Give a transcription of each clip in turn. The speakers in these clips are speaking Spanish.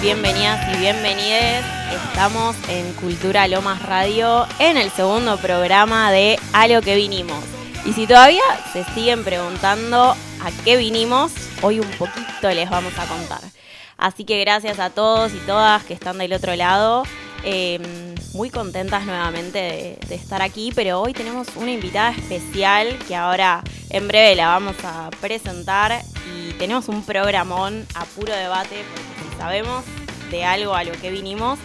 Bienvenidas y bienvenides. Estamos en Cultura Lomas Radio en el segundo programa de A lo que vinimos. Y si todavía se siguen preguntando a qué vinimos, hoy un poquito les vamos a contar. Así que gracias a todos y todas que están del otro lado. Em, muy contentas nuevamente de, estar aquí, pero hoy tenemos una invitada especial que ahora en breve la vamos a presentar y tenemos un programón a puro debate sabemos de algo a lo que vinimos,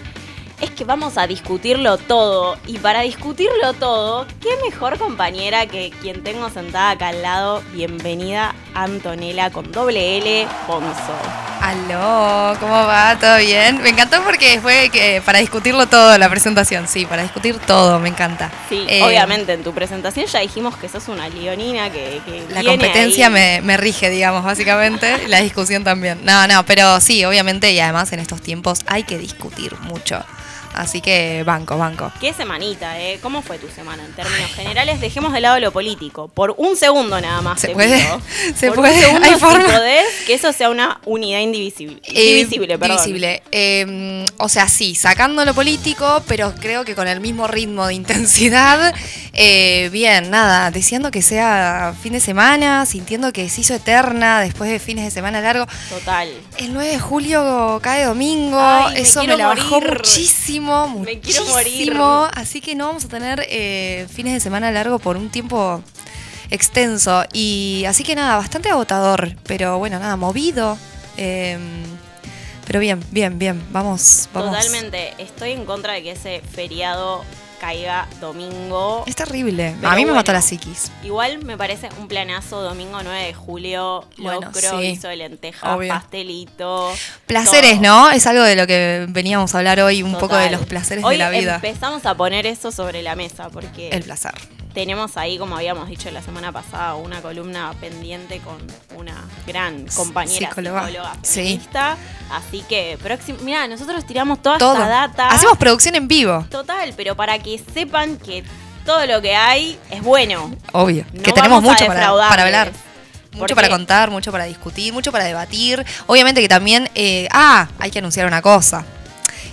es que vamos a discutirlo todo. Y para discutirlo todo, qué mejor compañera que quien tengo sentada acá al lado. Bienvenida Antonella con doble L Ponzo. Aló, ¿cómo va? ¿Todo bien? Me encantó porque fue que para discutirlo todo la presentación, sí, para discutir todo, me encanta. Sí, eh, obviamente en tu presentación ya dijimos que sos una leonina que... la competencia me, me, rige, digamos, básicamente, la discusión también. No, no, pero sí, obviamente y además en estos tiempos hay que discutir mucho. Así que banco, banco. Qué semanita, ¿eh? ¿Cómo fue tu semana en términos generales? Dejemos de lado lo político. Por un segundo nada más. ¿Se te puede? pido. ¿Se Por puede? Un segundo, ¿Hay si forma? podés, que eso sea una unidad indivisible. Eh, Divisible, perdón. divisible. Eh, o sea, sí, sacando lo político, pero creo que con el mismo ritmo de intensidad. Eh, bien, nada, deseando que sea fin de semana, sintiendo que se hizo eterna después de fines de semana largo. Total. El 9 de julio cae domingo, Ay, eso me, la bajó morir. Muchísimo, Me quiero muchísimo. Así que no vamos a tener eh, fines de semana largo por un tiempo extenso. Y así que nada, bastante agotador, pero bueno, nada, movido. eh, pero bien, bien, bien, vamos, vamos. Totalmente. Estoy en contra de que ese feriado caiga domingo. Es terrible. Pero a mí me mató bueno. la psiquis. Igual me parece un planazo domingo 9 de julio. Bueno, locro, sí. guiso de lentejas, Obvio. pastelito. Placeres, todo. ¿no? Es algo de lo que veníamos a hablar hoy, un poco de los placeres Hoy de la vida. Empezamos a poner eso sobre la mesa porque El placer. Tenemos ahí, como habíamos dicho la semana pasada, una columna pendiente con una gran compañera Psicóloga. psicóloga, Sí. feminista. Así que, próximo, mira, nosotros tiramos toda Todo. esta data. Hacemos producción en vivo. Total, pero para que sepan que todo lo que hay es bueno. Obvio. No que tenemos mucho para, para hablar. Mucho para contar, mucho para discutir, mucho para debatir. Obviamente que también. eh, ah, hay que anunciar una cosa.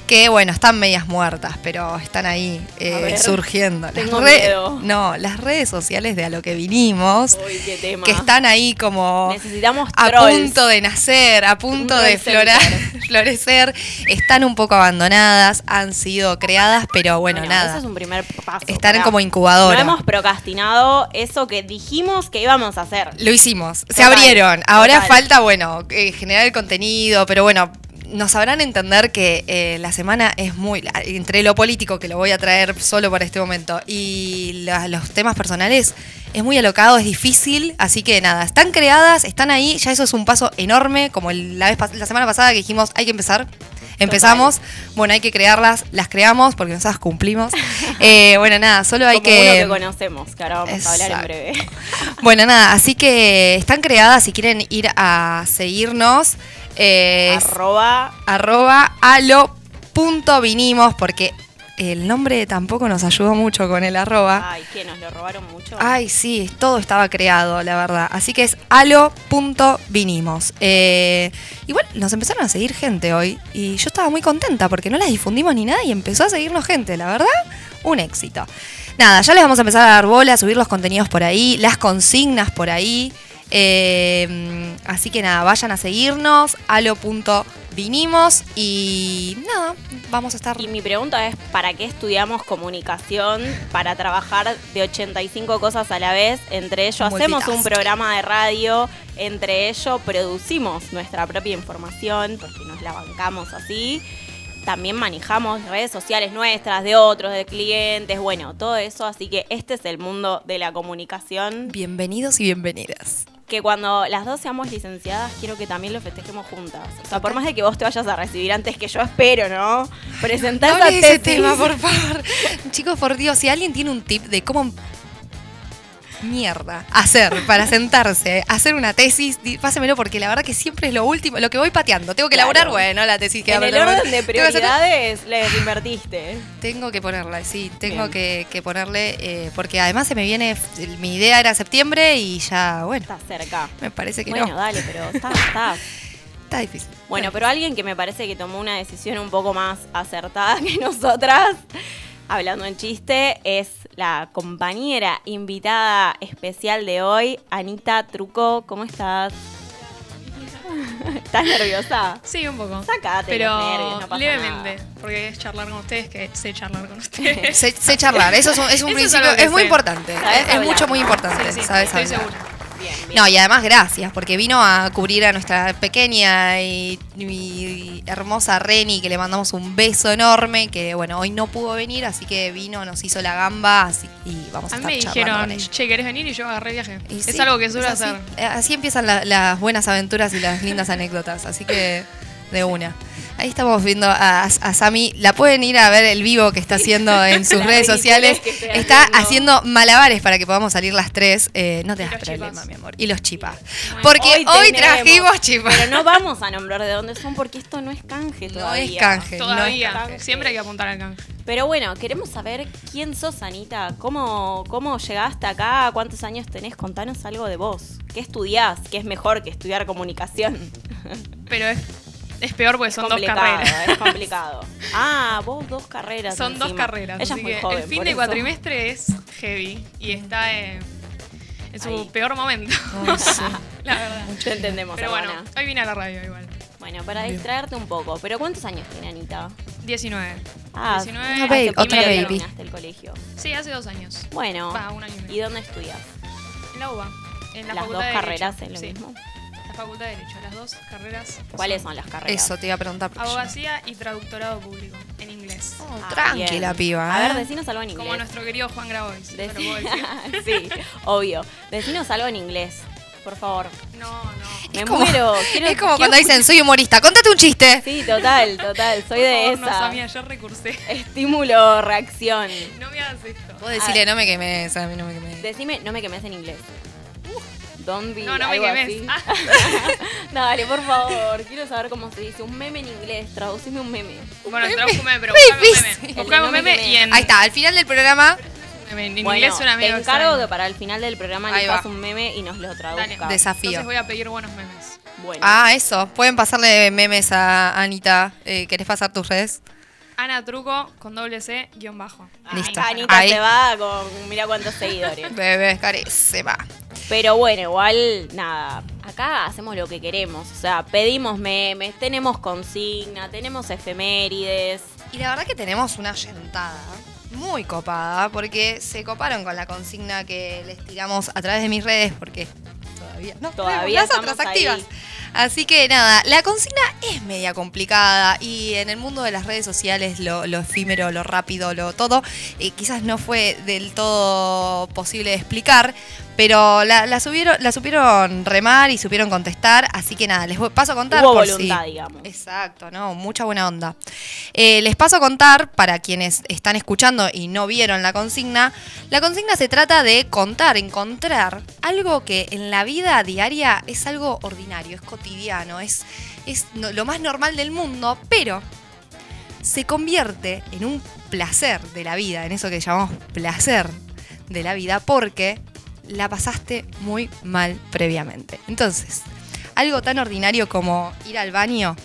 Que bueno, están medias muertas, pero están ahí eh, ver, surgiendo. Las tengo re- miedo. No, las redes sociales de a lo que vinimos. Uy, qué tema. Que están ahí como Necesitamos a trolls. punto de nacer, a punto Un de florar, florecer. Están un poco abandonadas, han sido creadas, pero bueno, nada. Eso es un primer paso. Están como incubadora. No hemos procrastinado eso que dijimos que íbamos a hacer. Lo hicimos, se abrieron. Ahora total. falta, bueno, eh, generar el contenido, pero bueno, nos sabrán entender que eh, la semana es muy. Entre lo político, que lo voy a traer solo para este momento, y la- los temas personales, es muy alocado, es difícil. Así que nada, están creadas, están ahí, ya eso es un paso enorme, como la, vez, la semana pasada que dijimos, hay que empezar. Empezamos, bueno, hay que crearlas, las creamos porque nosotras cumplimos. Eh, bueno, nada, solo hay como que. uno que conocemos, que ahora vamos a hablar en breve. Bueno, nada, así que están creadas, si quieren ir a seguirnos, es Arroba arroba alo.vinimos, porque el nombre tampoco nos ayudó mucho con el arroba. Ay, que nos lo robaron mucho. Ay, sí, todo estaba creado, la verdad. Así que es alo.vinimos. Eh, igual nos empezaron a seguir gente hoy y yo estaba muy contenta porque no las difundimos ni nada y empezó a seguirnos gente, la verdad, un éxito. Nada, ya les vamos a empezar a dar bola, a subir los contenidos por ahí, las consignas por ahí. Eh, así que nada, vayan a seguirnos, alo.vinimos y nada, vamos a estar... Y mi pregunta es, ¿para qué estudiamos comunicación? Para trabajar de 85 cosas a la vez. Entre ello hacemos un programa de radio, entre ello producimos nuestra propia información, porque nos la bancamos así. También manejamos redes sociales nuestras, de otros, de clientes, bueno, todo eso. Así que este es el mundo de la comunicación. Bienvenidos y bienvenidas. Que cuando las dos seamos licenciadas, quiero que también lo festejemos juntas. O sea, por más de que vos te vayas a recibir antes que yo, espero, ¿no? Presentar No ese tesis. tema, por favor. Chicos, por Dios, si alguien tiene un tip de cómo mierda hacer para sentarse, hacer una tesis, pásemelo porque la verdad que siempre es lo último, lo que voy pateando. Tengo que Claro. elaborar, bueno, la tesis que En el orden de hacer- prioridades les invertiste. Tengo que ponerla, sí, tengo que, que ponerle, eh, porque además se me viene, mi idea era septiembre y ya, bueno, Está cerca. me parece que Bueno, no, dale, pero está, está. está difícil. Bueno, pero alguien que me parece que tomó una decisión un poco más acertada que nosotras, hablando en chiste, es la compañera invitada especial de hoy, Anita Truco. ¿Cómo estás? ¿Estás nerviosa? Sí, un poco. Sácate Pero los nervios, no pasa levemente, nada. porque es charlar con ustedes, que sé charlar con ustedes. Sé, sé charlar, eso es un, es un Eso es principio, es muy importante, es, mucho, muy importante, sí, sí, sabes estoy segura. Bien, bien. No, y además gracias, porque vino a cubrir a nuestra pequeña y, y hermosa Reni, que le mandamos un beso enorme, que bueno, hoy no pudo venir, así que vino, nos hizo la gamba, así, y vamos a, A mí me dijeron, con che, ¿querés venir? Y yo agarré viaje. Y es sí, algo que suelo así. hacer. Eh, Así empiezan la- las buenas aventuras y las lindas anécdotas, así que de una. Ahí estamos viendo a, a Sami. La pueden ir a ver el vivo que está haciendo en sus La redes sociales. Está haciendo. haciendo malabares para que podamos salir las tres. Eh, no te das problema, chipas. mi amor. Y los chipas. Porque hoy, trajimos chipas. Pero no vamos a nombrar de dónde son porque esto no es canje No todavía. es canje. no es Todavía. canje. Siempre hay que apuntar al canje. Pero bueno, queremos saber quién sos, Anita. ¿Cómo, ¿Cómo llegaste acá? ¿Cuántos años tenés? Contanos algo de vos. ¿Qué estudiás? ¿Qué es mejor que estudiar comunicación? Pero es, es peor porque son dos carreras. Es complicado. Ah, vos dos carreras. Son dos carreras. Ella es así muy que joven. el fin de eso. cuatrimestre es heavy y está eh, en su Ahí. peor momento. Ay, sí. la verdad. Te entendemos, Pero bueno, hoy vine a la radio igual. Bueno, para distraerte un poco. ¿Pero cuántos años tiene Anita? 19. Ah, 19. Una hace baby, poquito otra baby. terminaste el colegio. Sí, hace dos años. Bueno, Va, un año y medio. ¿y dónde estudias? En la UBA. En la ¿Las Facultad dos de carreras Derecho. en lo Sí, mismo? Facultad de Derecho. Las dos carreras. ¿Cuáles son las carreras? Eso te iba a preguntar. porque yo- Abogacía y traductorado público en inglés. Oh, Ah, tranquila, bien. piba. A ver, ¿eh? decinos algo en inglés. Como nuestro querido Juan Grabois. te lo Deci- puedo decir. sí, obvio. Decinos algo en inglés, por favor. No, no. Me Es como- muero. Quiero- es como quiero cuando dicen, soy humorista. Contate un chiste. Sí, total, total. Soy de favor, No, esa. Sammy, ayer recursé. Estímulo, reacción. No me hagas esto. Vos decirle, no me quemes, a mí no me quemes. Decime, no me quemes en inglés. Don't be No, no me quemes. así. Ah. Dale, por favor. Quiero saber cómo se dice. Un meme en inglés. Traducime un meme. Bueno, tradújame, pero Muy buscame un meme. Buscame un meme y en, Ahí está, al final del programa, en bueno, inglés te encargo extraño. que para el final del programa Ahí elijas un meme y nos lo traduzcas. Dale. Desafío. Entonces voy a pedir buenos memes. Bueno. Ah, eso. Pueden pasarle memes a Anita. Eh, ¿Querés pasar tus redes? Ana Truco con doble C guion bajo. Ay, listo. Anita Ahí. se va con mira cuántos seguidores. Bebé, se va. Pero bueno, igual, nada, acá hacemos lo que queremos. O sea, pedimos memes, tenemos consigna, tenemos efemérides. Y la verdad que tenemos una yentada muy copada, porque se coparon con la consigna que les tiramos a través de mis redes, porque todavía no Todavía las otras activas. ahí. Así que nada, la consigna es media complicada y en el mundo de las redes sociales lo, lo efímero, lo rápido, lo todo, eh, quizás no fue del todo posible de explicar, pero la, la subieron, la supieron remar y supieron contestar, así que nada, les voy- paso a contar. Hubo por voluntad, si- digamos. Exacto, ¿no? Mucha buena onda. Eh, les paso a contar, para quienes están escuchando y no vieron la consigna, la consigna se trata de contar, encontrar algo que en la vida diaria es algo ordinario, es cotidiano, es, lo más normal del mundo, pero se convierte en un placer de la vida, en eso que llamamos placer de la vida, porque la pasaste muy mal previamente. Entonces, algo tan ordinario como ir al baño,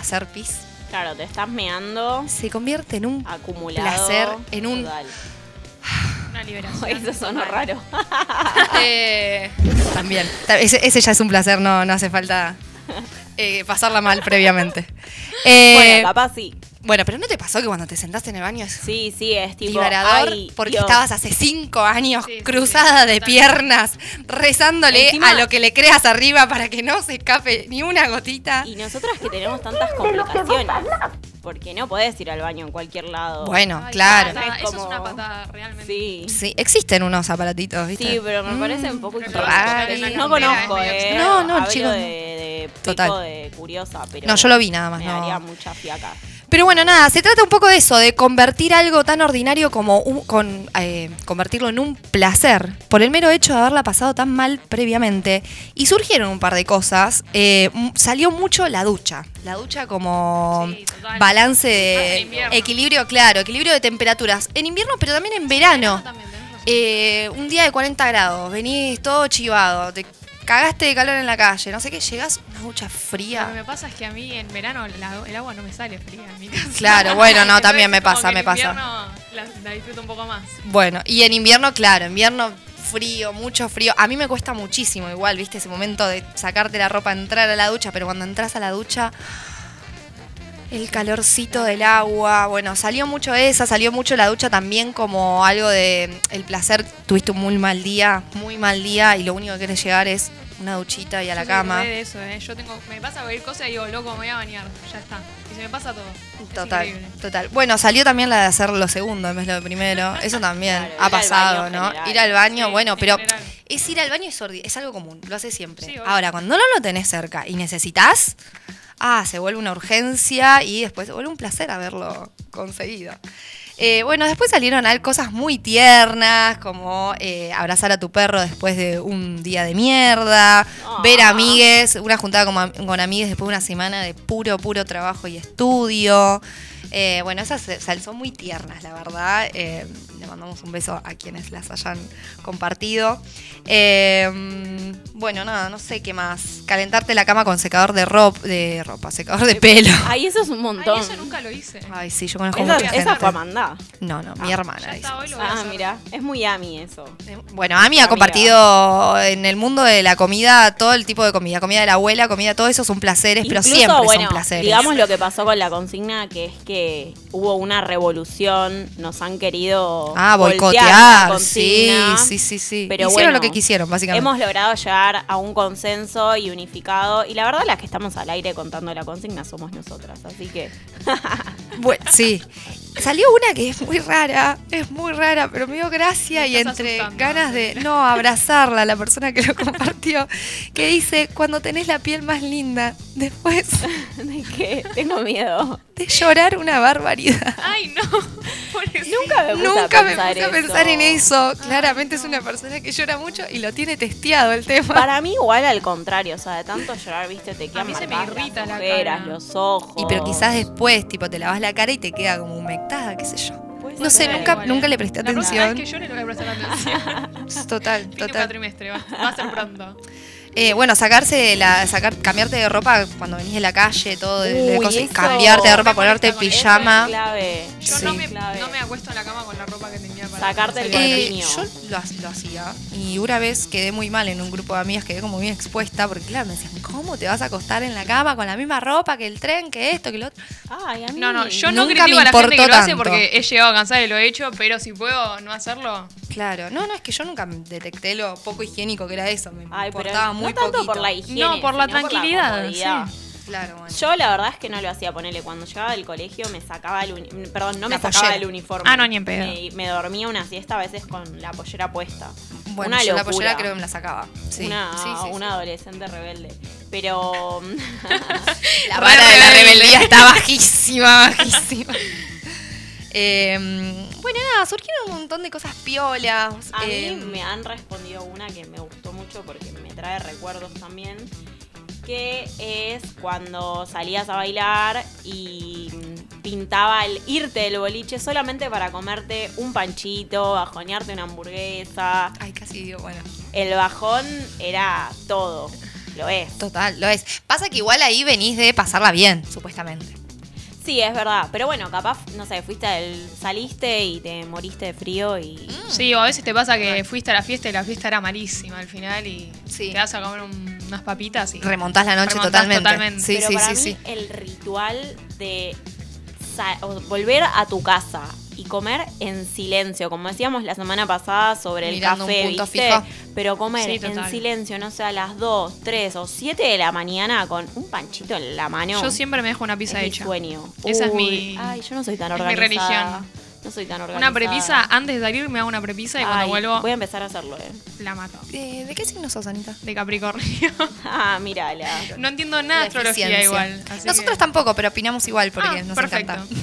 hacer pis, Claro, te estás meando se convierte en un acumulado. placer, en un... Total. Una liberación. Eso sonó raro. Eh, también. Ta- Ese, ese ya es un placer, no, no hace falta eh, pasarla mal previamente. Eh, bueno, capaz sí. bueno, pero ¿no te pasó que cuando te sentaste en el baño es Sí, sí, es tipo. liberador? ay, porque Dios. estabas hace cinco años Sí, cruzada sí, de piernas, rezándole Encima- a lo que le creas arriba para que no se escape ni una gotita. Y nosotras que tenemos tantas complicaciones. Porque no podés ir al baño en cualquier lado. Bueno, Ay, claro. Es Eso como- es una patada, realmente. Sí. Sí, existen unos aparatitos, ¿viste? Sí, pero me parece un poco Mm, rari. No conozco, eh. No, no, chicos, de, de pico Total. de curiosa, pero. No, yo lo vi nada más, Me no. daría mucha fiaca. Pero bueno, nada, se trata un poco de eso, de convertir algo tan ordinario como un, con, eh, convertirlo en un placer, por el mero hecho de haberla pasado tan mal previamente. Y surgieron un par de cosas. Eh, salió mucho la ducha. La ducha como Sí, balance de invierno. equilibrio, claro, equilibrio de temperaturas. En invierno, pero también en verano. Eh, un día de 40 grados, venís todo chivado, te cagaste de calor en la calle, no sé qué, llegás una ducha Lo que fría. me pasa es que a mí en verano la- el agua no me sale fría en mi casa. Claro, bueno, no, también me como pasa, que me en pasa. invierno La, la disfruto un poco más. Bueno, y en invierno, claro, invierno frío, mucho frío. A mí me cuesta muchísimo igual, viste, ese momento de sacarte la ropa, entrar a la ducha, pero cuando entras a la ducha, el calorcito del agua, bueno, salió mucho esa, salió mucho la ducha también como algo de el placer, tuviste un muy mal día, muy mal día y lo único que querés llegar es una duchita y a la Yo cama. de eso, ¿eh? Yo tengo, me pasa cualquier cosa y digo, loco, me voy a bañar. Ya está. Y se me pasa todo. Total, total. Bueno, salió también la de hacer lo segundo en vez de lo primero. Eso también Claro, ha pasado, ¿no? general. Ir al baño, Sí, bueno, en pero general. es ir al baño es, es algo común, lo haces siempre. Sí. Ahora, cuando no lo tenés cerca y necesitas, ah, se vuelve una urgencia y después se vuelve un placer haberlo conseguido. Eh, bueno, después salieron al- cosas muy tiernas, como eh, abrazar a tu perro después de un día de mierda, Ah. ver amigues, una juntada con, con amigues después de una semana de puro, puro trabajo y estudio. Eh, bueno, esas son muy tiernas, la verdad. Eh, le mandamos un beso a quienes las hayan compartido. Eh, bueno, nada, no sé qué más. Calentarte la cama con secador de ropa, de ropa, secador de pelo. Ay, eso es un Ay, montón. eso nunca lo hice. Ay, sí, yo conozco Esa, mucha esa gente. fue Amanda. No, no, mi Ah, hermana. Ya dice. está, hoy lo voy a Ah, mira, es muy Ami eso. Bueno, Ami ha compartido en el mundo de la comida todo el tipo de comida. Comida de la abuela, comida, todo eso son placeres, pero siempre bueno, son placeres. digamos lo que pasó con la consigna, que es que hubo una revolución, nos han querido ah, boicotear. Sí, sí, sí, sí. Pero Hicieron bueno, lo que quisieron, básicamente. Hemos logrado llegar a un consenso y unificado. Y la verdad, las que estamos al aire contando la consigna somos nosotras. Así que. Bueno, sí. Salió una que es muy rara, es muy rara, pero me dio gracia Me y entre asustando. ganas de no abrazarla, la persona que lo compartió, que dice, cuando tenés la piel más linda, después ¿De qué? Tengo miedo. de llorar una barbaridad. Ay, no. Nunca me puse Nunca a me pensar puse a eso. pensar en eso. Claramente es una persona que llora mucho y lo tiene testeado el tema. Para mí, igual al contrario. O sea, de tanto llorar, viste, te quedan mí se me irrita las la ojeras, cara. los ojos. Y pero quizás después, tipo, te lavas la cara y te queda como humectada, qué sé yo. No sé, nunca, Igual, nunca ¿eh? le presté La atención. vez que llore no le voy a prestar atención. Total, Fin de total. cuatrimestre, va, va a ser pronto. Eh, bueno, sacarse la, sacar, cambiarte de ropa cuando venís de la calle, todo de, de Uy, cosas, eso cambiarte de ropa, ponerte pijama. clave. Yo Sí. no, me, Clave. no me acuesto en la cama con la ropa que tenía para Sacarte el. Eh, yo lo, ha- lo hacía y una vez quedé muy mal en un grupo de amigas, quedé como bien expuesta porque claro, me decían, ¿cómo te vas a acostar en la cama con la misma ropa que el tren, que esto, que lo otro? Ay, a mí. No, no, yo no Nunca critico me a la gente que importó lo hace tanto. porque he llegado a cansar y lo he hecho, pero si puedo no hacerlo, Claro, no, no, es que yo nunca detecté lo poco higiénico que era eso, me Ay, pero importaba no muy tanto poquito. por la higiene. No, por la sino tranquilidad, comodidad. Claro, bueno. Yo la verdad es que no lo hacía, ponele, cuando llegaba del colegio me sacaba el uni- perdón, no La me sacaba pollera. el uniforme. Ah, no, ni en pedo. Me, me dormía una siesta a veces con la pollera puesta. Bueno, una yo la locura. pollera creo que me la sacaba. Sí, una sí, sí, una sí. adolescente rebelde. Pero La Re vara de la rebeldía está bajísima, bajísima. Eh, bueno, nada, surgieron un montón de cosas piolas. a eh, mí me han respondido una que me gustó mucho porque me trae recuerdos también. Que es cuando salías a bailar y pintaba el irte del boliche solamente para comerte un panchito, bajonearte una hamburguesa. Ay, casi digo, bueno. El bajón era todo. Lo es. Total, lo es. Pasa que igual ahí venís de pasarla bien, supuestamente. Sí, es verdad. Pero bueno, capaz, no sé, fuiste al, saliste y te moriste de frío y. sí, o a veces te pasa que fuiste a la fiesta y la fiesta era malísima al final y Sí. te vas a comer un- unas papitas y Remontás la noche Remontás totalmente. totalmente. Sí, Pero sí, para sí, mí sí. el ritual de sa- o volver a tu casa y comer en silencio, como decíamos la semana pasada sobre el Mirando un café, punto ¿viste? fijo. Pero comer Sí, en silencio, no sé, a las 2, 3 o 7 de la mañana con un panchito en la mano. yo siempre me dejo una es pizza mi hecha. sueño. Esa es Uy, mi- Ay, yo no soy tan es mi organizada. religión. No soy tan organizada. Una prepisa, antes de salir me hago una prepisa y cuando Ay, vuelvo Voy a empezar a hacerlo, eh. la mato. Eh, ¿De qué signo sos, Anita? De Capricornio. Ah, mírala. no entiendo nada de astrología eficiencia. igual. así Nosotros que- tampoco, pero opinamos igual porque Ah, nos perfecto. encanta.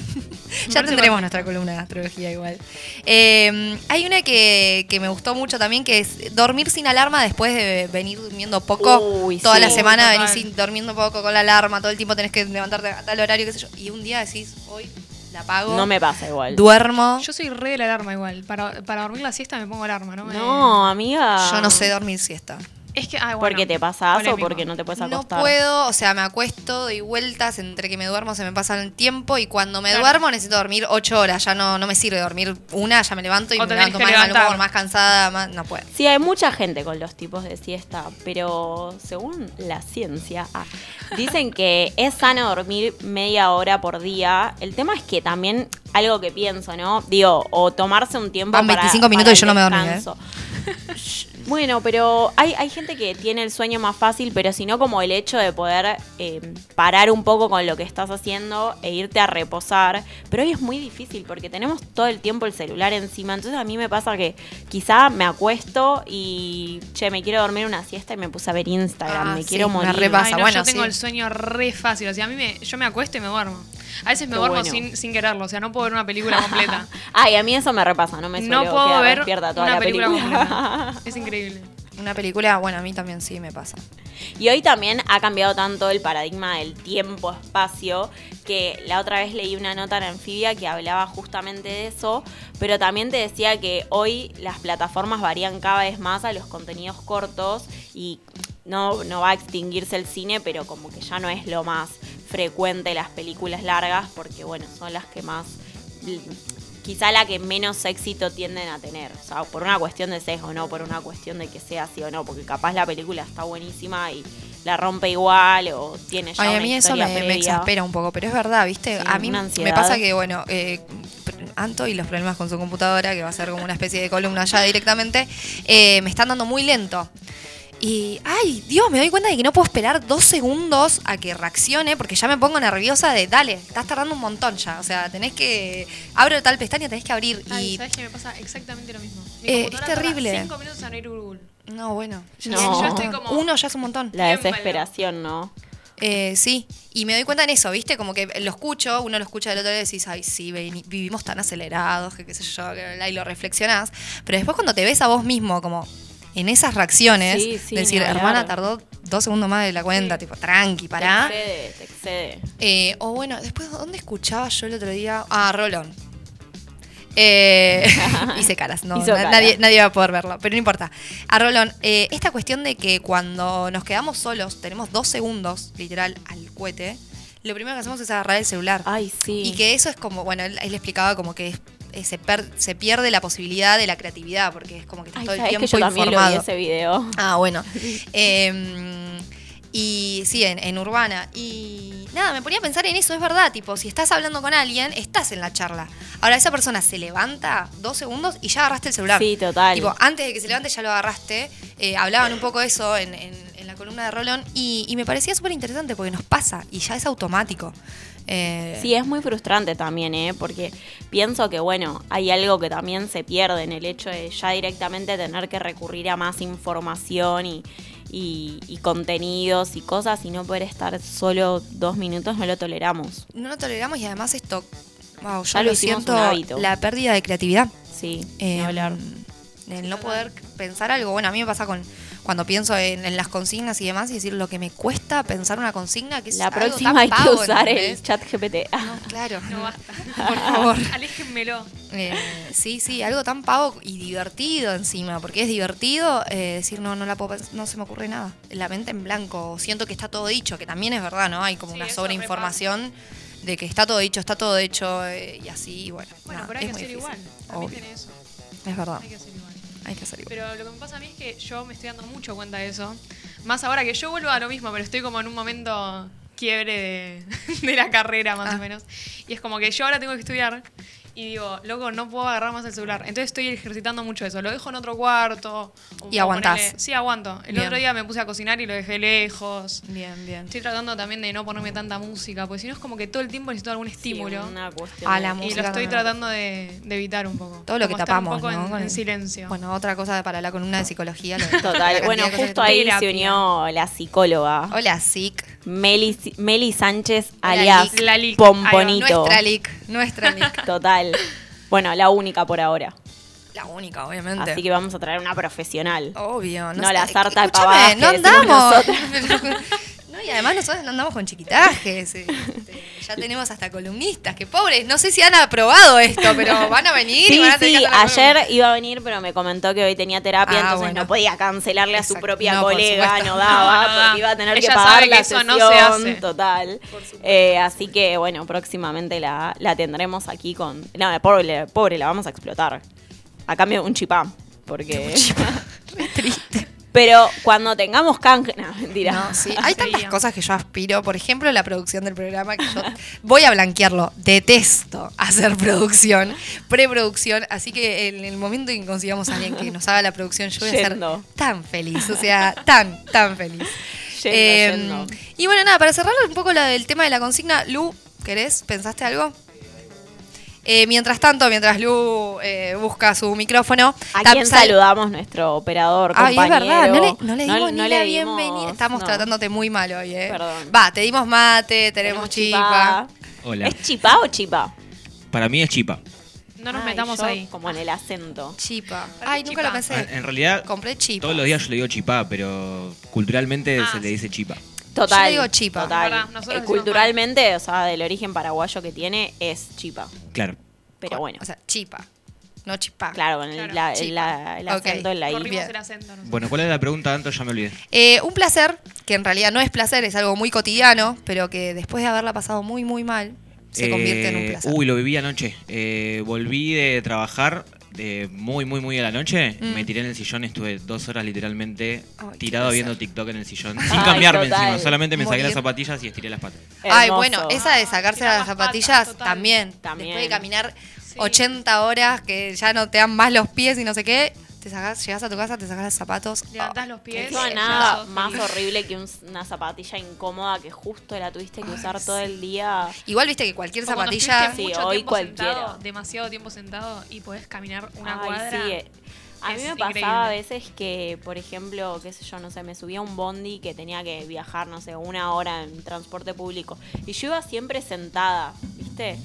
Ya tendremos perfecto. nuestra columna de astrología igual. Eh, hay una que, que me gustó mucho también, que es dormir sin alarma después de venir durmiendo poco. Uy, Toda sí. la semana Total. venís sin- durmiendo poco con la alarma, todo el tiempo tenés que levantarte a tal horario, qué sé yo. Y un día decís, hoy la apago, No me pasa igual. duermo. Yo soy re de la alarma igual. Para, para dormir la siesta me pongo alarma, ¿no? Me- No, amiga. Yo no sé dormir siesta. Es que, ah, bueno, porque te pasas o polémico. porque no te puedes No acostar. puedo, o sea, me acuesto, doy vueltas, entre que me duermo se me pasa el tiempo y cuando me Claro. duermo necesito dormir ocho horas, ya no, no me sirve dormir una, ya me levanto y O me levanto más mal humor, más cansada, más, no puedo. Sí, hay mucha gente con los tipos de siesta, pero según la ciencia, ah, dicen que es sano dormir media hora por día. El tema es que también, algo que pienso, ¿no? Digo, o tomarse un tiempo Van para- 25 minutos para y yo no me dormí, ¿eh? Bueno, pero hay, hay gente que tiene el sueño más fácil, pero si no como el hecho de poder eh, parar un poco con lo que estás haciendo e irte a reposar. Pero hoy es muy difícil porque tenemos todo el tiempo el celular encima. Entonces a mí me pasa que quizá me acuesto y, che, me quiero dormir una siesta y me puse a ver Instagram, Ah, me sí, quiero me morir. repasa. Ay, no, bueno, yo tengo sí. el sueño re fácil. O sea, a mí me, yo me acuesto y me duermo. A veces me Qué duermo bueno. sin, sin quererlo. O sea, no puedo ver una película completa. Ay, a mí eso me repasa, no me suelo no puedo quedar ver despierta toda una la película, película. completa. Es increíble. Una película, bueno, a mí también sí me pasa. Y hoy también ha cambiado tanto el paradigma del tiempo-espacio que la otra vez leí una nota en Anfibia que hablaba justamente de eso, pero también te decía que hoy las plataformas varían cada vez más a los contenidos cortos y no, no va a extinguirse el cine, pero como que ya no es lo más frecuente las películas largas porque bueno, son las que más quizá la que menos éxito tienden a tener. O sea, por una cuestión de sesgo, no por una cuestión de que sea así o no, porque capaz la película está buenísima y la rompe igual o tiene ya Ay, una a mí eso me, me exaspera un poco, pero es verdad, ¿viste? Sí, a mí me pasa que, bueno, eh, Anto y los problemas con su computadora, que va a ser como una especie de columna ya directamente, eh, me están dando muy lento. Y, ay, Dios, me doy cuenta de que no puedo esperar dos segundos a que reaccione, porque ya me pongo nerviosa de, dale, estás tardando un montón ya. O sea, tenés que, abro tal pestaña, tenés que abrir. Ay, y, ¿sabes qué me pasa exactamente lo mismo? Mi Eh, es terrible. tarda cinco minutos en abrir Google. no, bueno. No. Yo estoy como- Uno ya es un montón. La desesperación, ¿no? Eh, sí, y me doy cuenta en eso, ¿viste? Como que lo escucho, uno lo escucha del otro día y decís, ay, sí, vivimos tan acelerados, que qué sé yo, que y lo reflexionás. Pero después cuando te ves a vos mismo, como en esas reacciones, Sí, sí, decir, hermana, tardó dos segundos más de la cuenta, tipo, tranqui, pará. Te excede, te excede. Eh, o bueno, después, ¿dónde escuchaba yo el otro día? Ah, Rolón. Eh, hice caras, no, na-. Nadie, nadie va a poder verlo, pero no importa. A Rolón, eh, esta cuestión de que cuando nos quedamos solos, tenemos dos segundos, literal, al cohete, lo primero que hacemos es agarrar el celular. Ay, sí. Y que eso es como, bueno, él, él explicaba como que es- eh, se, per- se pierde la posibilidad de la creatividad, porque es como que estás Ay, todo el ¿sabés tiempo que yo también lo vi informado. ese video? Ah, bueno. Eh, y sí, en, en Urbana. Y nada, me ponía a pensar en eso, es verdad, tipo, si estás hablando con alguien, estás en la charla. Ahora esa persona se levanta dos segundos y ya agarraste el celular. Sí, total. Tipo, antes de que se levante ya lo agarraste. Eh, hablaban un poco de eso en, en- en la columna de Rolón y, y me parecía súper interesante porque nos pasa y ya es automático. Eh, Sí, es muy frustrante también, ¿eh? Porque pienso que, bueno, hay algo que también se pierde en el hecho de ya directamente tener que recurrir a más información y, y- y contenidos y cosas y no poder estar solo dos minutos, no lo toleramos. No lo toleramos y además esto, wow, yo Ya lo siento, la pérdida de creatividad. Sí, Eh, hablar. El no poder pensar algo. Bueno, a mí me pasa con cuando pienso en, en las consignas y demás y decir lo que me cuesta pensar una consigna que es La algo próxima tan hay que pavo, usar el chat GPT. No, claro. No basta. Por favor. Aléjenmelo. Eh, sí, sí, algo tan pavo y divertido encima, porque es divertido eh, decir no, no la puedo, no se me ocurre nada. La mente en blanco, siento que está todo dicho, que también es verdad, ¿no? Hay como Sí, una sobreinformación de que está todo dicho, está todo hecho eh, y así, bueno. Bueno, nada, pero hay es que muy hacer difícil. igual. También Obvio, tiene eso. es verdad, Hay que hacer igual. Hay que hacer igual. Pero lo que me pasa a mí es que yo me estoy dando mucho cuenta de eso. Más ahora que yo vuelvo a lo mismo, pero estoy como en un momento quiebre de, de la carrera, más Ah. o menos. Y es como que yo ahora tengo que estudiar y digo, loco, no puedo agarrar más el celular. Entonces estoy ejercitando mucho eso. Lo dejo en otro cuarto. Y aguantás. Sí, aguanto. El Bien. otro día me puse a cocinar y lo dejé lejos. Bien, bien. Estoy tratando también de no ponerme tanta música, porque si no es como que todo el tiempo necesito algún Sí, estímulo. una cuestión A de- la y música lo estoy tratando de, de evitar un poco. Todo lo que Como tapamos, un poco ¿no? en, Con en el- silencio. Bueno, otra cosa para la columna de psicología. lo- la Total. Bueno, de justo ahí se unió la psicóloga. Hola, Sic. Meli, Meli Sánchez, alias. La. Pomponito. Nuestra Lic, nuestra Lic. Total. Bueno, la única por ahora. La única, obviamente. Así que vamos a traer una profesional. Obvio. No sé, la sarta de pavadas no andamos. no, y además nosotros no andamos con chiquitajes. este, ya tenemos hasta columnistas, que pobres, no sé si han aprobado esto, pero van a venir y Sí, van a tener sí, ayer iba a venir, pero me comentó que hoy tenía terapia, Ah, entonces bueno. no podía cancelarle a su propia No, colega, no daba, No, no da. porque iba a tener que pagar la eso sesión, no se hace. total. Eh, así que, bueno, próximamente la, la tendremos aquí con... No, pobre, pobre, la vamos a explotar. A cambio de un chipá, porque... Re triste. Pero cuando tengamos canje, no, mentira. No, sí. Hay tantas cosas que yo aspiro. Por ejemplo, la producción del programa que yo voy a blanquearlo. Detesto hacer producción, preproducción. Así que en el momento en que consigamos a alguien que nos haga la producción, yo voy a ser tan feliz. O sea, tan, tan feliz. Yendo, Eh, yendo. Y bueno, nada, para cerrar un poco la del tema de la consigna, Lu, ¿querés? ¿Pensaste algo? Eh, mientras tanto, mientras Lu eh, busca su micrófono, ¿A quién sal- saludamos? Nuestro operador, Ay, es compañero. verdad, no le, no le No- dimos no ni la dimos- bienvenida. Estamos no. tratándote muy mal hoy, ¿eh? Perdón. Va, te dimos mate, tenemos, chipa. Hola. ¿Es chipá o chipa? Para mí es chipa. No nos Ay, metamos yo ahí. Como en el acento. Chipa. Ay, nunca lo chipa. pensé. Ah, En realidad, Compré chipa. todos los días yo le digo chipá, pero culturalmente Ah, se le dice chipa. Total. Yo digo chipa. Total. Nosotros Eh, decimos culturalmente, o sea, del origen paraguayo que tiene, es chipa. Claro. Pero bueno. O sea, chipa. No chipa. claro, con el, claro, la- chipa. la- el Ok. acento en la I. Corrimos Bien. el acento. nosotros. Bueno, ¿cuál es la pregunta, Anto? Ya me olvidé. Eh, un placer, que en realidad no es placer, es algo muy cotidiano, pero que después de haberla pasado muy, muy mal, se convierte en un Eh, placer. Uy, lo viví anoche. Eh, volví de trabajar de muy, muy, muy a la noche. Mm. Me tiré en el sillón y estuve dos horas literalmente Ay, tirado viendo TikTok en el sillón. Ay, Sin cambiarme total. encima. Solamente me saqué Morir. las zapatillas y estiré las patas. Ay, bueno, esa de sacarse Tirar las las zapatillas patas, también. También. Después de caminar Sí. 80 horas que ya no te dan más los pies y no sé qué, te sacás, llegás a tu casa, te sacás los zapatos. Levantás Oh, los pies. No nada más horrible que un- una zapatilla incómoda que justo la tuviste que Ay, usar todo sí. el día. Igual viste que cualquier O zapatilla. Sí, mucho hoy cualquiera. sentado, demasiado tiempo sentado y podés caminar una Ay, cuadra. sí, eh. A mí me pasaba a veces que, por ejemplo, qué sé yo, no sé, me subía a un bondi que tenía que viajar, no sé, una hora en transporte público. Y yo iba siempre sentada, ¿viste?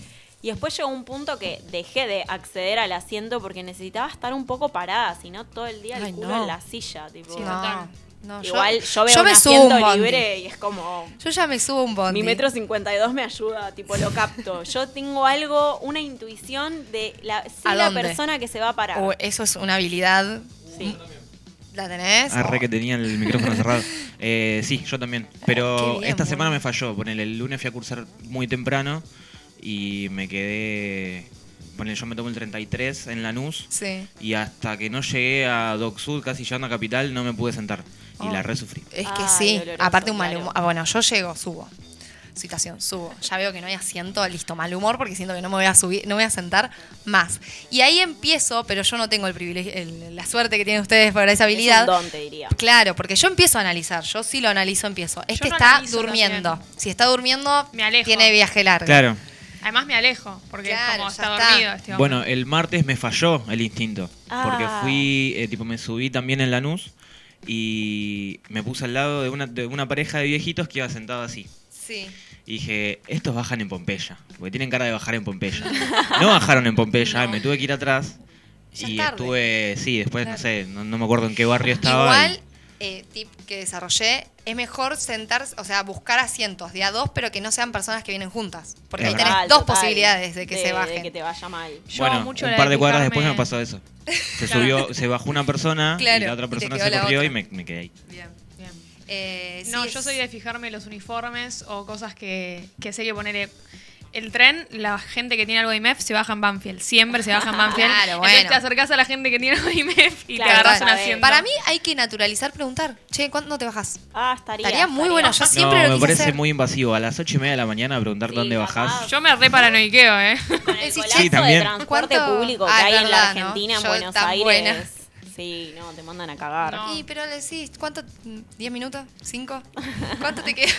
Y después llegó un punto que dejé de acceder al asiento porque necesitaba estar un poco parada, si no todo el día el Ay, culo no. en la silla, tipo. Sí, No, total. no, Igual yo, veo yo un me asiento un bondi. libre y es como... Yo ya me subo un bondi. Mi metro 52 me ayuda, tipo, lo capto. Yo tengo algo, una intuición de la, sí, ¿A la persona que se va a parar. Oh, eso es una habilidad. Sí. ¿La tenés? Arre que tenía el micrófono cerrado. Eh, sí, yo también. Pero bien, esta semana me falló. Ponele, el lunes fui a cursar muy temprano y me quedé. Ponele, yo me tomo el 33 en Lanús Sí. y hasta que no llegué a Doc Sud, casi llegando a Capital, no me pude sentar. Y Oh. la resufrí. Es que Ay, sí. doloroso, Aparte un mal humor. Ah, bueno, yo llego, subo. Situación, subo. Ya veo que no hay asiento, listo, mal humor, porque siento que no me voy a subir, no me voy a sentar más. Y ahí empiezo, pero yo no tengo el privilegio, el- la suerte que tienen ustedes para esa habilidad. Es un don, te diría. Claro, porque yo empiezo a analizar, yo sí lo analizo, empiezo. Este no está durmiendo. también. Si está durmiendo, Me alejo. tiene viaje largo. Claro. Además me alejo, porque Claro, es como está está. dormido este hombre. Bueno, el martes me falló el instinto. Porque Ah. fui, eh, tipo, me subí también en Lanús y me puse al lado de una, de una pareja de viejitos que iba sentado así. Sí. Y dije, estos bajan en Pompeya, porque tienen cara de bajar en Pompeya. No bajaron en Pompeya, y me tuve que ir atrás. Ya y es tarde. estuve, sí, después Claro. no sé, no, no me acuerdo en qué barrio estaba. Igual, y- eh, tip que desarrollé, es mejor sentarse, o sea, buscar asientos de a dos, pero que no sean personas que vienen juntas. Porque Es ahí verdad. tenés dos total. posibilidades de que se bajen. De que te vaya mal. Yo bueno, mucho un par de cuadras después me pasó eso. Se Claro. subió, se bajó una persona Claro, y la otra persona se corrió otra. y me, me quedé ahí. Bien. Bien. Eh, No, sí, yo es- soy de fijarme los uniformes o cosas que, que sé que poner el tren, la gente que tiene algo de IMEF se baja en Banfield. Siempre se baja en Banfield. Claro, Entonces bueno. te acercás a la gente que tiene algo de IMEF y Claro, te agarras un total. asiento. Para mí hay que naturalizar preguntar. Che, ¿cuándo te bajas? Ah, estaría. Estaría muy bueno. Yo siempre no, lo me quise parece hacer. muy invasivo. A las ocho y media de la mañana preguntar Sí, dónde bajás. Yo me re paranoiqueo, ¿eh? Con el colapso Sí, también. de transporte ¿Cuánto? público que Ah, hay es en la verdad, ¿no? Argentina, en Buenos Aires. buena. Sí, no, te mandan a cagar. No. Y, pero le decís, ¿cuánto? ¿10 minutos? ¿5? ¿Cuánto te queda?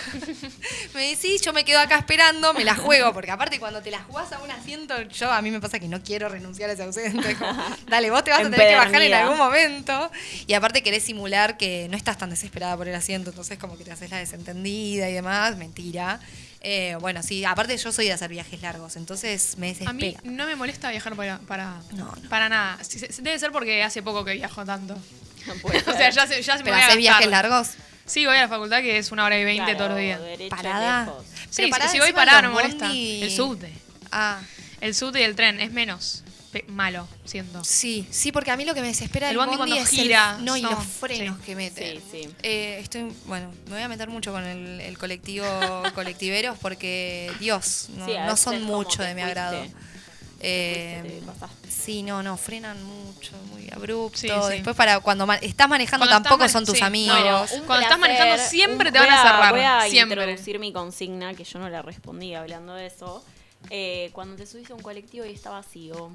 me decís, yo me quedo acá esperando, me la juego, porque aparte cuando te la jugás a un asiento, yo a mí me pasa que no quiero renunciar a ese es como, Dale, vos te vas a tener que bajar en algún momento. Y aparte querés simular que no estás tan desesperada por el asiento, entonces como que te haces la desentendida y demás. Mentira. Eh, bueno, sí, aparte yo soy de hacer viajes largos, entonces me desespera. A mí no me molesta viajar para, para, No, no. para nada. Debe ser porque hace poco que viajo tanto. No puede O sea, ser. ya se, ya se me ¿Pero voy a haces viajes largos? Sí, voy a la facultad que es una hora y veinte Claro, todos los días. ¿Parada? lejos. Sí, parada si voy parada no me molesta. bondi- El subte. Ah, El subte y el tren es menos malo, siento. Sí, sí, porque a mí lo que me desespera El del bondi cuando es el- gira, no, y no, los frenos sí. que mete. Sí, sí. Eh, estoy, bueno, me voy a meter mucho con el, el colectivo colectiveros porque, Dios, no, Sí, a no son mucho de mi fuiste. agrado. Eh, sí, no, no, frenan mucho, muy abrupto. Sí, sí. Después para cuando ma- estás manejando Cuando estás tampoco man- son tus sí, amigos. no, Cuando estás placer. manejando siempre te van a voy cerrar, Voy a siempre. introducir mi consigna, que yo no la respondí hablando de eso. Eh, cuando te subís a un colectivo y está vacío,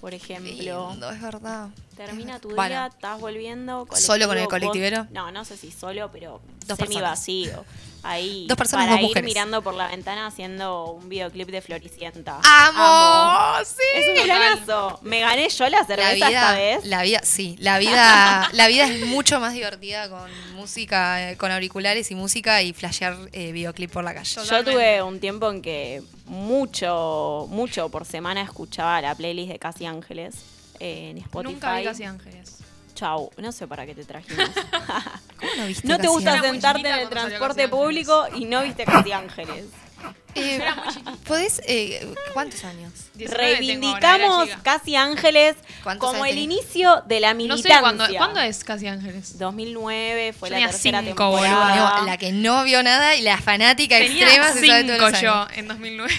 por ejemplo, Lindo, es verdad. termina tu Bueno. día, estás volviendo. ¿Solo con el colectivero? vos- no, no sé si solo, pero semi vacío. Ahí, Dos personas, para dos ir mujeres. mirando por la ventana haciendo un videoclip de Floricienta. ¡Amo! ¡Sí! Es un planazo. Me gané yo la La cerveza esta vida, vez. la vida, sí, la vida, la vida es mucho más divertida con música, eh, con auriculares y música y flashear eh, videoclip por la calle. Yo Totalmente. tuve un tiempo en que mucho, mucho por semana escuchaba la playlist de Casi Ángeles eh, en Spotify. Nunca vi Casi Ángeles. Chau, no sé para qué te trajimos. ¿Cómo no viste no te Casi gusta Ángeles? Era muy sentarte chiquita en el cuando salió transporte Casi público y no viste Casi Ángeles. Eh, ¿Podés, eh, cuántos años? 19 tengo ahora, era Reivindicamos chica. Casi Ángeles ¿Cuántos como años el tenés? inicio de la No militancia. sé cuándo, ¿cuándo es Casi Ángeles. 2009 fue Yo la tenía tercera cinco, temporada. No, la que no vio nada y la fanática Tenía extrema se sabe todos cinco los yo años. en 2009.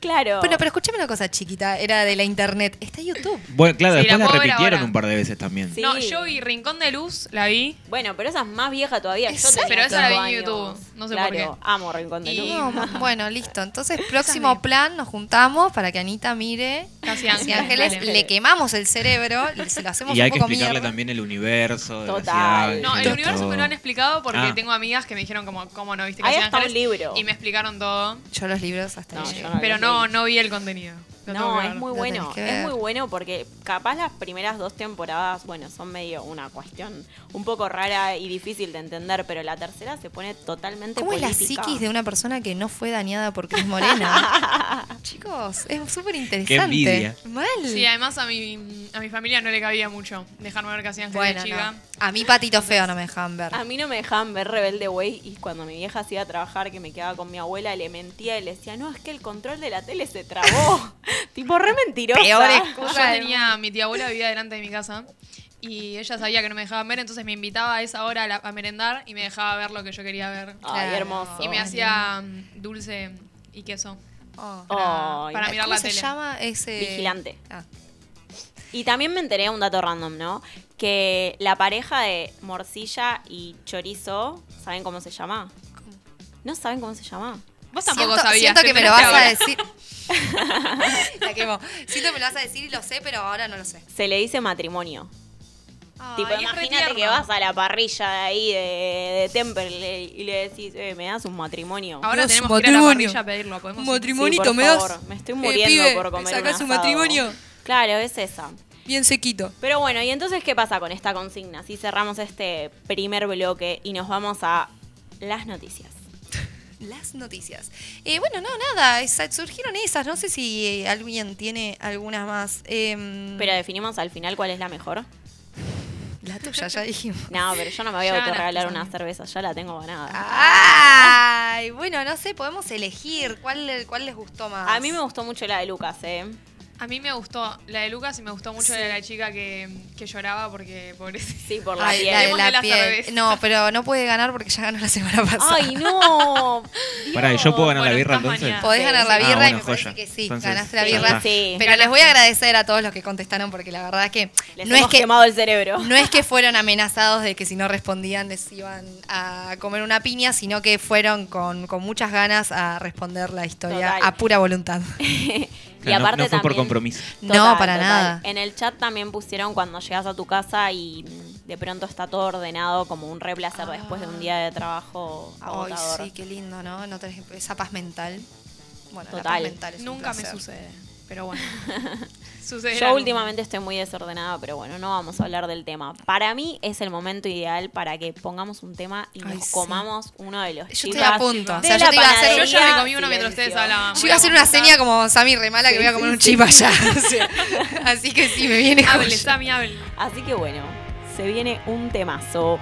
Claro. Bueno, pero escúchame una cosa chiquita, era de la internet. Está YouTube. Bueno, claro, Sí, después la la puedo ver repitieron ahora. un par de veces también. Sí. No, yo vi Rincón de Luz, la vi. Bueno, pero esa es más vieja todavía. Yo Exacto. Pero esa la vi cinco en años. YouTube, no sé claro, por qué. amo Rincón de Y- Luz. No, bueno, listo. Entonces, próximo plan, nos juntamos para que Anita mire Casi Casi Ángeles. Ángeles. Le quemamos el cerebro, le- se lo hacemos Y hay un que poco explicarle mierda. también el universo. de Total. Casi No, el Ángeles, universo todo. me lo han explicado porque Ah. tengo amigas que me dijeron como, ¿cómo no viste Ahí Casi está un Ángeles? libro. Y me explicaron todo. Yo los libros hasta No, ahí yo llegué. no. Pero no, no vi el contenido. No, que es muy Lo bueno. que Es muy bueno porque capaz las primeras dos temporadas, bueno, son medio una cuestión un poco rara y difícil de entender, pero la tercera se pone totalmente ¿Cómo es la política. psiquis de una persona que no fue dañada por Cris Morena? Chicos, es súper interesante. Mal. Sí, además a mi, a mi familia no le cabía mucho dejarme ver Casi Ángeles bueno, de chica. no. A mí patito feo no me dejaban ver. A mí no me dejaban ver Rebelde Way y cuando mi vieja se iba a trabajar, que me quedaba con mi abuela, le mentía y le decía, no, es que el control de la tele se trabó. tipo, re mentirosa. Peor Yo excusa tenía, mi tía abuela vivía delante de mi casa y ella sabía que no me dejaban ver, entonces me invitaba a esa hora a, la- a merendar y me dejaba ver lo que yo quería ver. Ay, Claro. hermoso. Y me hacía mm, dulce y queso. Oh. Para mirar ¿Cómo la se tele. llama ese? Vigilante. Ah. Y también me enteré un dato random, ¿no? Que la pareja de morcilla y chorizo, ¿saben cómo se llama? ¿No saben cómo se llama? Vos tampoco siento, sabías. siento que me lo vas a decir. La quemo. Siento que me lo vas a decir y lo sé, pero ahora no lo sé. Se le dice matrimonio. Ay, tipo, imagínate que vas a la parrilla de ahí de, de Temperley y le decís, eh, me das un matrimonio. Ahora Dios, tenemos que ir a la matrimonio. parrilla a pedirlo. ¿podemos ir? Matrimonio. Sí, por ¿me das? favor, Me estoy Eh, muriendo pibe, por ¿me comer sacás un asado. matrimonio? Claro, es esa. Bien sequito. Pero bueno, ¿y entonces qué pasa con esta consigna? Si cerramos este primer bloque y nos vamos a las noticias. Las noticias. Eh, bueno, no, nada, esa- surgieron esas. No sé si eh, alguien tiene algunas más. Em, Pero definimos al final cuál es la mejor. La tuya, ya dijimos. No, pero yo no me voy a las una cerveza, ya la tengo ganada. Ay, bueno, no sé, podemos elegir cuál, cuál les gustó más. A mí me gustó mucho la de Lucas, ¿eh? A mí me gustó la de Lucas y me gustó mucho la de la chica que, que lloraba porque pobrecita. Sí, por la Ay, piel. la de la la piel. No, pero no puede ganar porque ya ganó la semana pasada. ¡Ay, no! Pará, ¿y yo puedo ganar la birra entonces? mañana. Podés Sí, ganar la birra Ah, bueno, y me parece que sí, Entonces, ganaste la birra. sí. Pero les voy a agradecer a todos los que contestaron porque la verdad es que Les no es hemos que quemado el cerebro. no es que fueron amenazados de que si no respondían les iban a comer una piña, sino que fueron con, con muchas ganas a responder la historia Total. a pura voluntad. y no- aparte no, fue por compromiso. No, para nada. En el chat también pusieron cuando llegas a tu casa y de pronto está todo ordenado como un re placer después de un día de trabajo Ay, agotador. sí, qué lindo, ¿no? no tenés esa paz mental. Bueno, la Total. paz mental es un Nunca me sucede. Pero bueno. Sucederá Yo últimamente estoy muy desordenada, pero bueno, no vamos a hablar del tema. Para mí es el momento ideal para que pongamos un tema y Ay, nos sí. comamos uno de los Yo estoy a punto. O sea, yo te iba a hacer- Yo ya me comí uno mientras ustedes hablaban. Yo iba a hacer una seña como Sammy Remala que Sí, voy a comer sí, un sí. chip allá. O sea, así que sí, me viene Hable. Sammy, hable. Así que bueno, se viene un temazo.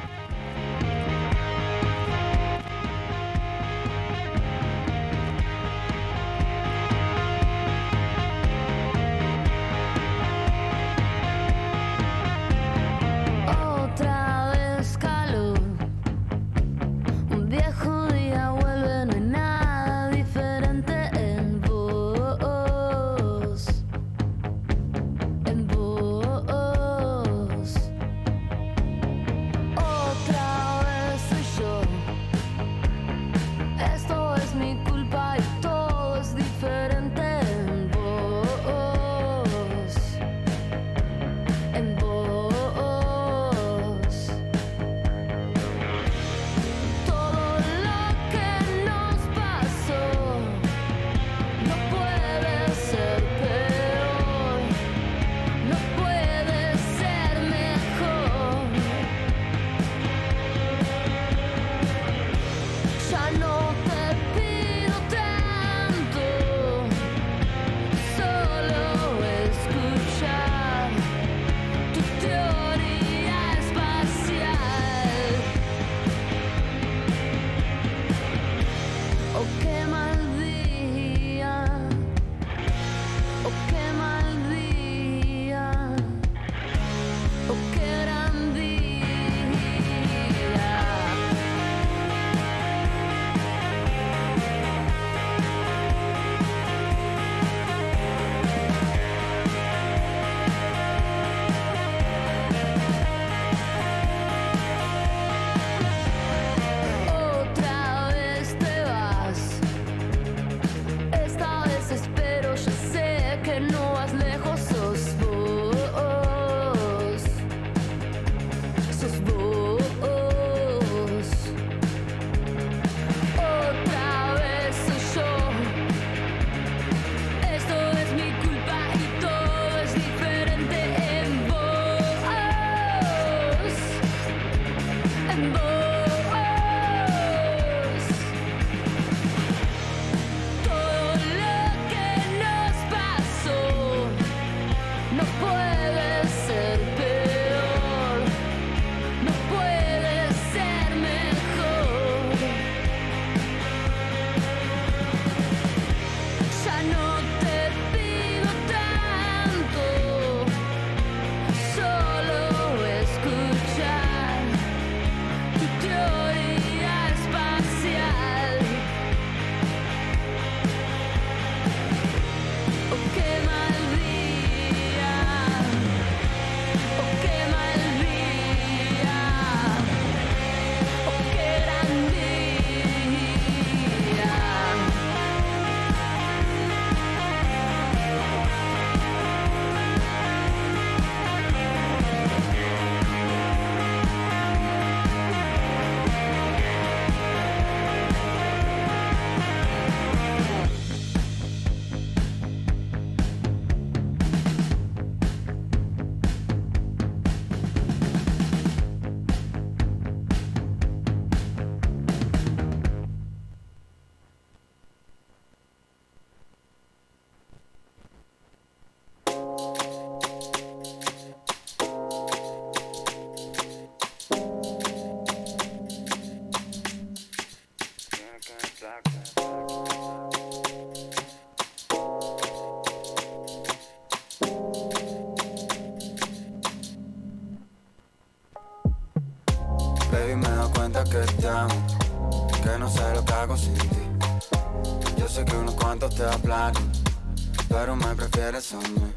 Pero me prefieres a mí.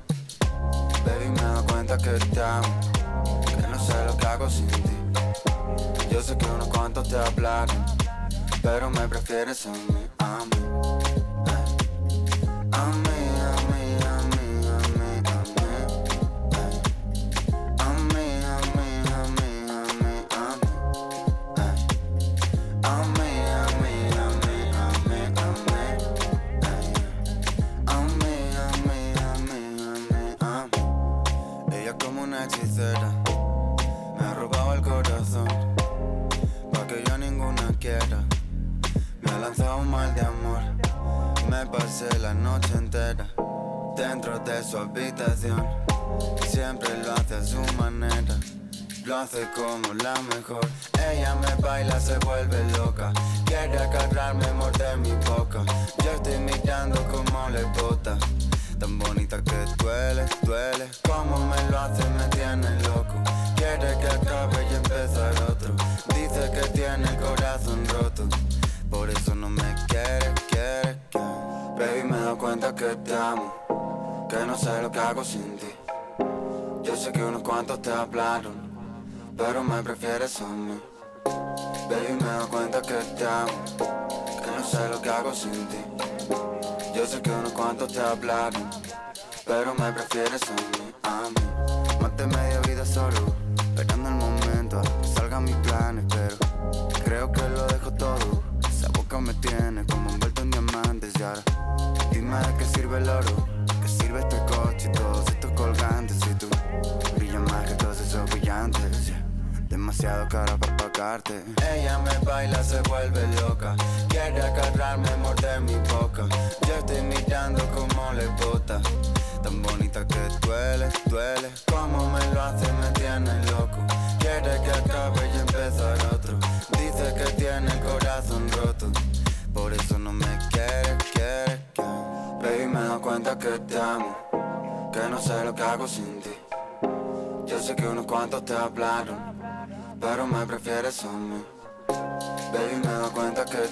Baby, me doy cuenta que te amo, que no sé lo que hago sin ti. Yo sé que unos cuantos te hablaron, pero me prefieres a mí.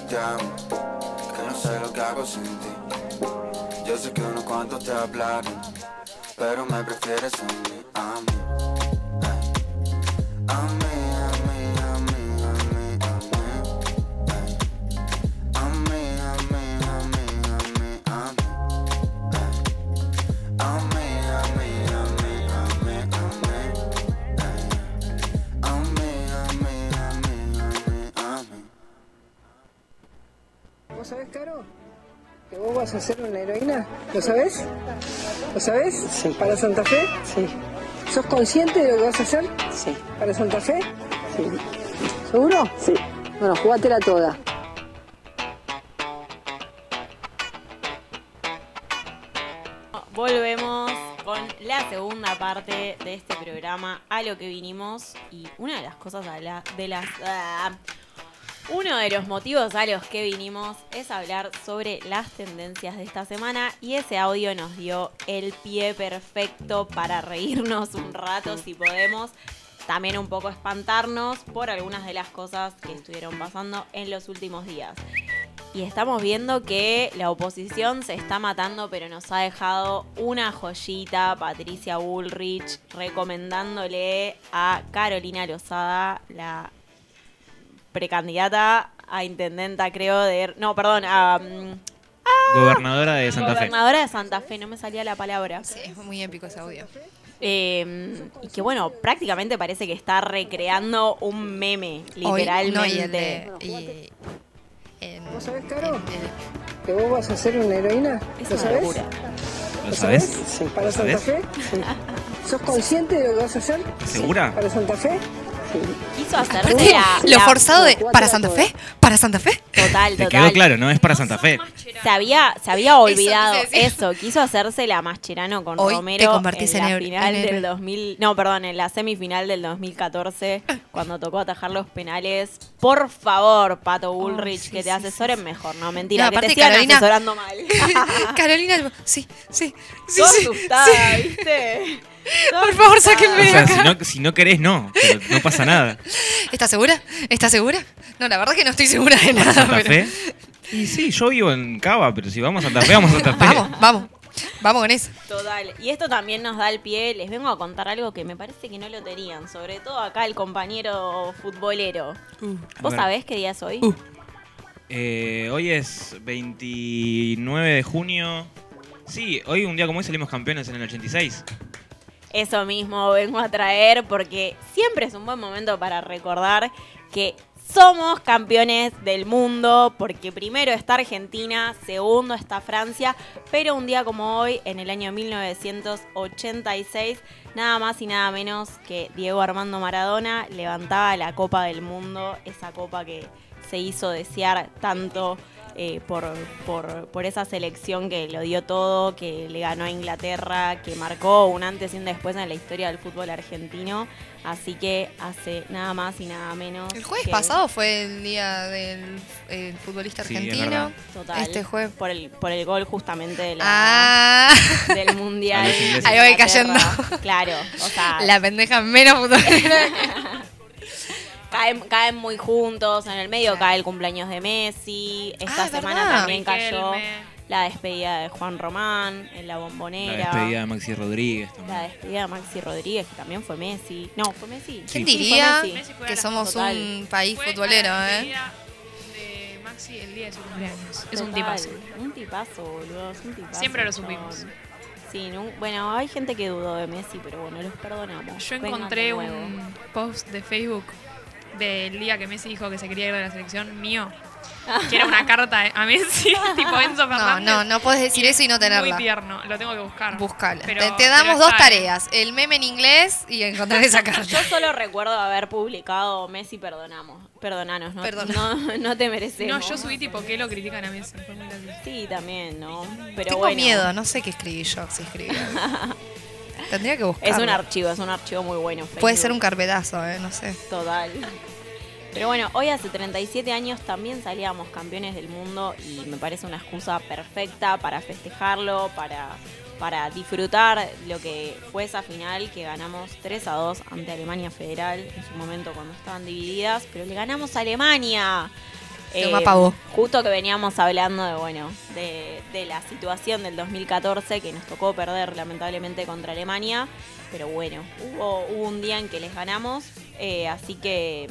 Te amo, que no sé lo que hago sin ti. Yo sé que unos cuantos te hablaron, pero me prefieres a mí, a mí. Mí, vas a hacer una heroína? ¿Lo sabés? ¿Lo sabés? Sí. ¿Para Santa Fe? Sí. ¿Sos consciente de lo que vas a hacer? Sí. ¿Para Santa Fe? Sí. ¿Seguro? Sí. Bueno, jugátela toda. Volvemos con la segunda parte de este programa a lo que vinimos y una de las cosas a la- de las ah, uno de los motivos a los que vinimos es hablar sobre las tendencias de esta semana y ese audio nos dio el pie perfecto para reírnos un rato si podemos, también un poco espantarnos por algunas de las cosas que estuvieron pasando en los últimos días. Y estamos viendo que la oposición se está matando, pero nos ha dejado una joyita, Patricia Bullrich, recomendándole a Carolina Lozada, la precandidata a intendenta, creo, de... No, perdón, a... mm, Gobernadora de Santa Fe. Gobernadora de Santa Fe, no me salía la palabra. Sí, es muy épico ese audio. Eh, y que bueno, prácticamente parece que está recreando un meme, Hoy- literalmente. no, y el de- y- en- ¿Vos sabés, Caro? ¿Que vos vas a hacer una heroína? Es ¿Lo una sabés? locura. ¿Lo sabes? Sí. ¿Para ¿Lo Santa? Fe? Sí. ¿Sos consciente de lo que vas a hacer? ¿Segura? ¿Para Santa Fe? Quiso hacerse lo la- forzado de. ¿Para Santa. Fe? ¿Para Santa Fe? Total, Te total. quedó claro, ¿no? Es para Santa Fe. Se había, se había olvidado eso, quiso hacerse la Mascherano con Hoy te Romero convertís en en la final en del héroe. 2000, no, perdón, en la semifinal del 2014 cuando tocó atajar los penales. Por favor, Pato Bullrich, sí, que te sí, asesoren mejor, no, mentira, No, que te sigan Carolina- asesorando mal. Carolina, sí, sí. sí, Toda sí, asustada, sí. ¿viste? Por favor, sáquenme O sea, acá. si no, si no querés, no. Pero no pasa nada. ¿Estás segura? ¿Estás segura? No, la verdad que no estoy segura de nada. ¿Santa pero- Fe? Y sí, yo vivo en Cava, pero si vamos a Santa Fe, vamos a Santa Fe. Vamos, vamos. Vamos con eso. Total. Y esto también nos da el pie. Les vengo a contar algo que me parece que no lo tenían. Sobre todo acá el compañero futbolero. A ¿Vos sabés qué día es hoy? Uh. Eh, hoy es 29 de junio. Sí, hoy un día como hoy salimos campeones en el 86. Eso mismo vengo a traer porque siempre es un buen momento para recordar que somos campeones del mundo porque primero está Argentina, segundo está Francia, pero un día como hoy, en el año 1986, nada más y nada menos que Diego Armando Maradona levantaba la Copa del Mundo, esa copa que se hizo desear tanto eh, por, por, por esa selección que lo dio todo, que le ganó a Inglaterra, que marcó un antes y un después en la historia del fútbol argentino. Así que hace nada más y nada menos. El jueves que- pasado fue el día del el futbolista Sí, argentino. Total, Este jueves. Por el, por el gol justamente de la, Ah, del mundial. Ahí voy cayendo. Claro, o sea, la pendeja menos futbolera. caen, caen muy juntos. En el medio cae el cumpleaños de Messi. Esta Ah, semana ¿verdad? también cayó la despedida de Juan Román en la La bombonera. despedida de Maxi Rodríguez La despedida de Maxi Rodríguez, que también fue Messi. No, fue Messi. ¿Quién Sí. diría Messi. Messi que la- somos total. un país Fue futbolero, la eh? de Maxi el día de su cumpleaños. Es un tipazo. Un tipazo, boludo. Es un tipazo. Siempre lo supimos. Sí, bueno, hay gente que dudó de Messi, pero bueno, los perdonamos. Yo encontré un post de Facebook del día que Messi dijo que se quería ir de la selección mío. Que era una carta a Messi, tipo Enzo No, Fernández. no, no puedes decir Y eso y no tenerla. Muy tierno, lo tengo que buscar. Búscala. Pero- te, te damos dos tareas: el meme en inglés y encontrar esa carta. Yo solo recuerdo haber publicado Messi, perdonamos. Perdonanos, no, Perdona. no, no te merecemos. No, yo subí tipo que lo critican a Messi. Sí, también, ¿no? Pero Tengo bueno, miedo, no sé qué escribí yo, si escribí. Tendría que buscar. Es un archivo, es un archivo muy bueno. Puede ser un carpetazo, eh, no sé. Total. Pero bueno, hoy hace 37 años también salíamos campeones del mundo y me parece una excusa perfecta para festejarlo, para, para disfrutar lo que fue esa final que ganamos 3 a 2 ante Alemania Federal en su momento cuando estaban divididas, pero le ganamos a Alemania. Eh, pavo. Justo que veníamos hablando de, bueno, de, de la situación del 2014 que nos tocó perder lamentablemente contra Alemania, pero bueno, hubo, hubo un día en que les ganamos, eh, así que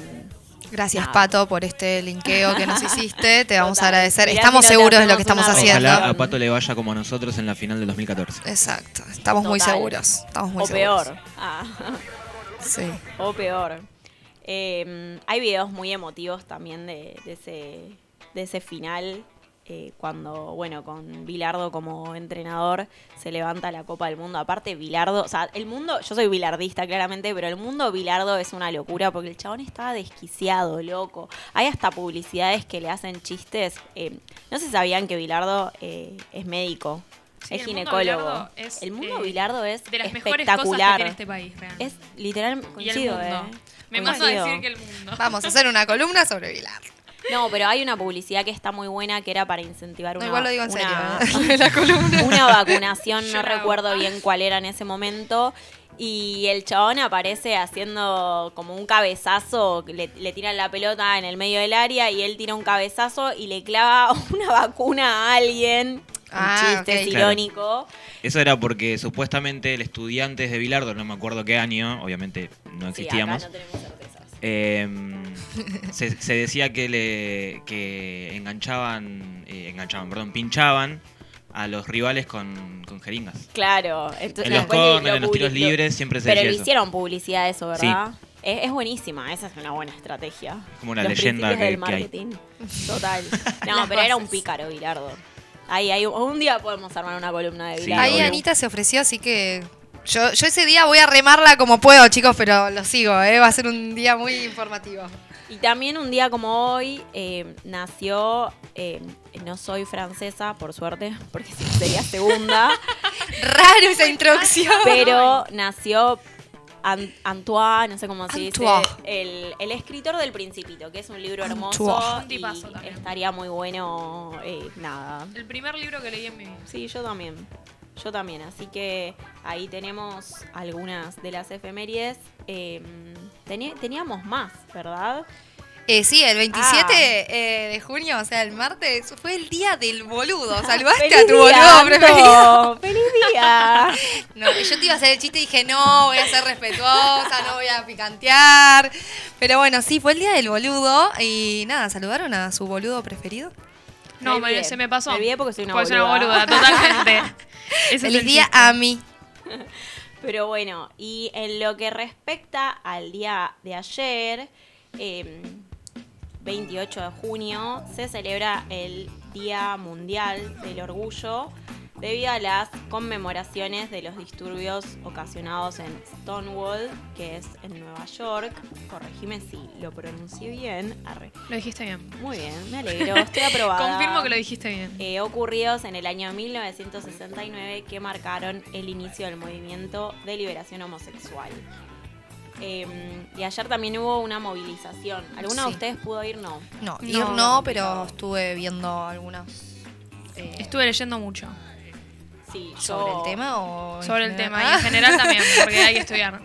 Gracias, Nada. Pato, por este linkeo que nos hiciste. Te vamos a agradecer. Mirá Estamos si no te seguros de lo que estamos haciendo. Ojalá a Pato le vaya como a nosotros en la final del 2014. Exacto. Estamos muy seguros. Estamos muy o seguros. peor. Ah, Sí. o peor. Eh, hay videos muy emotivos también de, de ese, de ese final. eh, cuando, bueno, con Bilardo como entrenador se levanta la Copa del Mundo. Aparte, Bilardo, o sea, el mundo, yo soy bilardista claramente, pero el mundo Bilardo es una locura porque el chabón estaba desquiciado, loco. Hay hasta publicidades que le hacen chistes. eh, no se sabían que Bilardo eh, es médico. Sí, es el ginecólogo. Es, el mundo Bilardo es De las mejores cosas que espectacular. tiene este país, realmente. Es literal, coincido, eh. Me paso a decir que el mundo. Vamos a hacer una columna sobre Vilar. No, pero hay una publicidad que está muy buena que era para incentivar No, una, igual lo digo en una- serio. ¿eh? la columna. una vacunación, no recuerdo bien cuál era en ese momento. Y el chabón aparece haciendo como un cabezazo, le, le tiran la pelota en el medio del área y él tira un cabezazo y le clava una vacuna a alguien. Ah, un chiste es Claro. irónico. Eso era porque supuestamente el estudiante de Bilardo, no me acuerdo qué año, obviamente no Sí, existíamos. acá no tenemos certezas. eh, se, se decía que le que enganchaban, eh, enganchaban, perdón, pinchaban a los rivales con, con jeringas. Claro. Entonces, En los corners, lo en los tiros libres siempre se Pero decía le eso. hicieron publicidad de eso, Sí. ¿verdad? Es, es buenísima, esa es una buena estrategia. Como una Los leyenda que- del que hay. marketing. Total. No, pero era un pícaro, Bilardo. Ahí, ahí, un día podemos armar una columna de Sí, Bilardo. Ahí obvio. Anita se ofreció, así que yo, yo ese día voy a remarla como puedo, chicos, pero lo sigo, ¿eh? va a ser un día muy informativo. Y también un día como hoy eh, nació, eh, no soy francesa, por suerte, porque sería segunda, Raro esa introducción. pero nació An- Antoine, no sé cómo se dice, Antoine. el, el escritor del Principito, que es un libro Antoine. hermoso Un tipazo y también. estaría muy bueno, eh, nada. El primer libro que leí en mi vida. Sí, yo también. yo también. Así que ahí tenemos algunas de las efemérides. Eh, teni- teníamos más, ¿verdad? Eh, sí, el 27 Ah. eh, de junio, o sea, el martes, fue el día del boludo. Saludaste ¡Feliz a tu día, boludo Anto! preferido. ¡Feliz día! No, yo te iba a hacer el chiste y dije, no, voy a ser respetuosa, no voy a picantear. Pero bueno, sí, fue el día del boludo. Y nada, ¿saludaron a su boludo preferido? No, Me me- olvidé. se me pasó. Me olvidé porque soy una Porque soy una boluda. boluda, totalmente. Es Feliz el día chiste. a mí. Pero bueno, y en lo que respecta al día de ayer, eh, 28 de junio, se celebra el Día Mundial del Orgullo debido a las conmemoraciones de los disturbios ocasionados en Stonewall, que es en Nueva York. Corregime si lo pronuncié bien. Arre. Lo dijiste bien. Muy bien, me alegro, estoy aprobada. Confirmo que lo dijiste bien. eh, ocurridos en el año 1969 que marcaron el inicio del movimiento de liberación homosexual. Eh, y ayer también hubo una movilización. ¿Alguna de Sí. ustedes pudo ir? No. No, No. ir no, pero estuve viendo algunas. eh, Estuve leyendo mucho Sí, yo... ¿Sobre el tema o.? sobre el tema y en general también, porque hay que estudiar.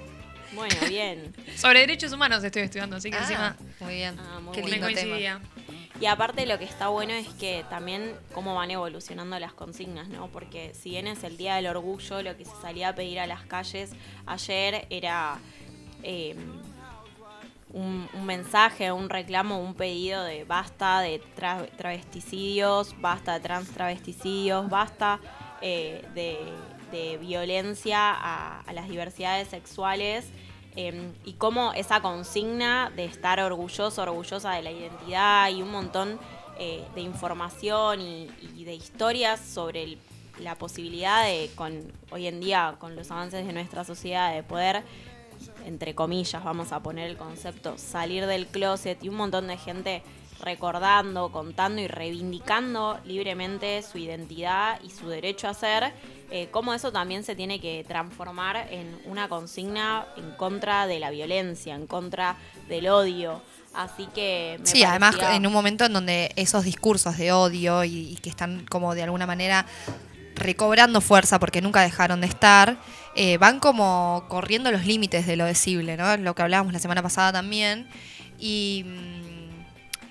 Bueno, bien. Sobre derechos humanos estoy estudiando, así que Ah, encima muy bien. Ah, muy Qué me lindo tema. coincidía. Y aparte lo que está bueno es que también cómo van evolucionando las consignas, ¿no? Porque si bien es el Día del Orgullo, lo que se salía a pedir a las calles ayer era eh, un, mensaje, un reclamo, un pedido de basta de tra- travesticidios, basta de trans travesticidios, basta eh, de, violencia a, las diversidades sexuales. eh, y cómo esa consigna de estar orgulloso, orgullosa de la identidad y un montón eh, de información y, de historias sobre la posibilidad de, con hoy en día, con los avances de nuestra sociedad, de poder entre comillas, vamos a poner el concepto, salir del closet y un montón de gente recordando, contando y reivindicando libremente su identidad y su derecho a ser, eh, cómo eso también se tiene que transformar en una consigna en contra de la violencia, en contra del odio. Así que... me Sí, además en un momento en donde esos discursos de odio y, y que están como de alguna manera recobrando fuerza porque nunca dejaron de estar, eh, van como corriendo los límites de lo decible, ¿no? Lo que hablábamos la semana pasada también. Y, mm,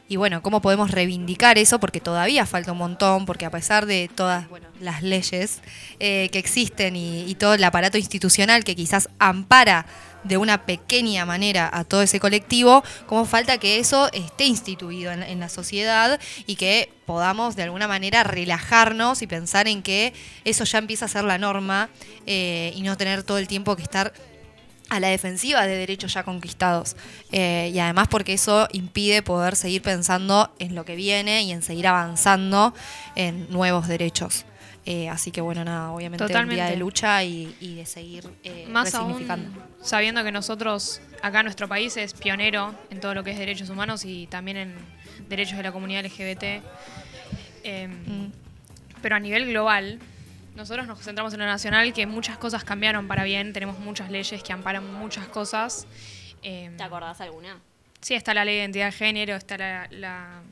y bueno, cómo podemos reivindicar eso porque todavía falta un montón, porque a pesar de todas las leyes eh, que existen y, y todo el aparato institucional que quizás ampara de una pequeña manera a todo ese colectivo, cómo falta que eso esté instituido en, en la sociedad y que podamos de alguna manera relajarnos y pensar en que eso ya empieza a ser la norma eh, y no tener todo el tiempo que estar a la defensiva de derechos ya conquistados. Eh, y además porque eso impide poder seguir pensando en lo que viene y en seguir avanzando en nuevos derechos. Eh, así que bueno, nada, obviamente un día Totalmente. de lucha y, y de seguir eh, Más aún sabiendo que nosotros, acá nuestro país es pionero en todo lo que es derechos humanos y también en derechos de la comunidad LGBT. Eh, Mm. Pero a nivel global, nosotros nos concentramos en lo nacional, que muchas cosas cambiaron para bien, tenemos muchas leyes que amparan muchas cosas. Eh, ¿Te acordás alguna? Sí, está la ley de identidad de género, está la, la,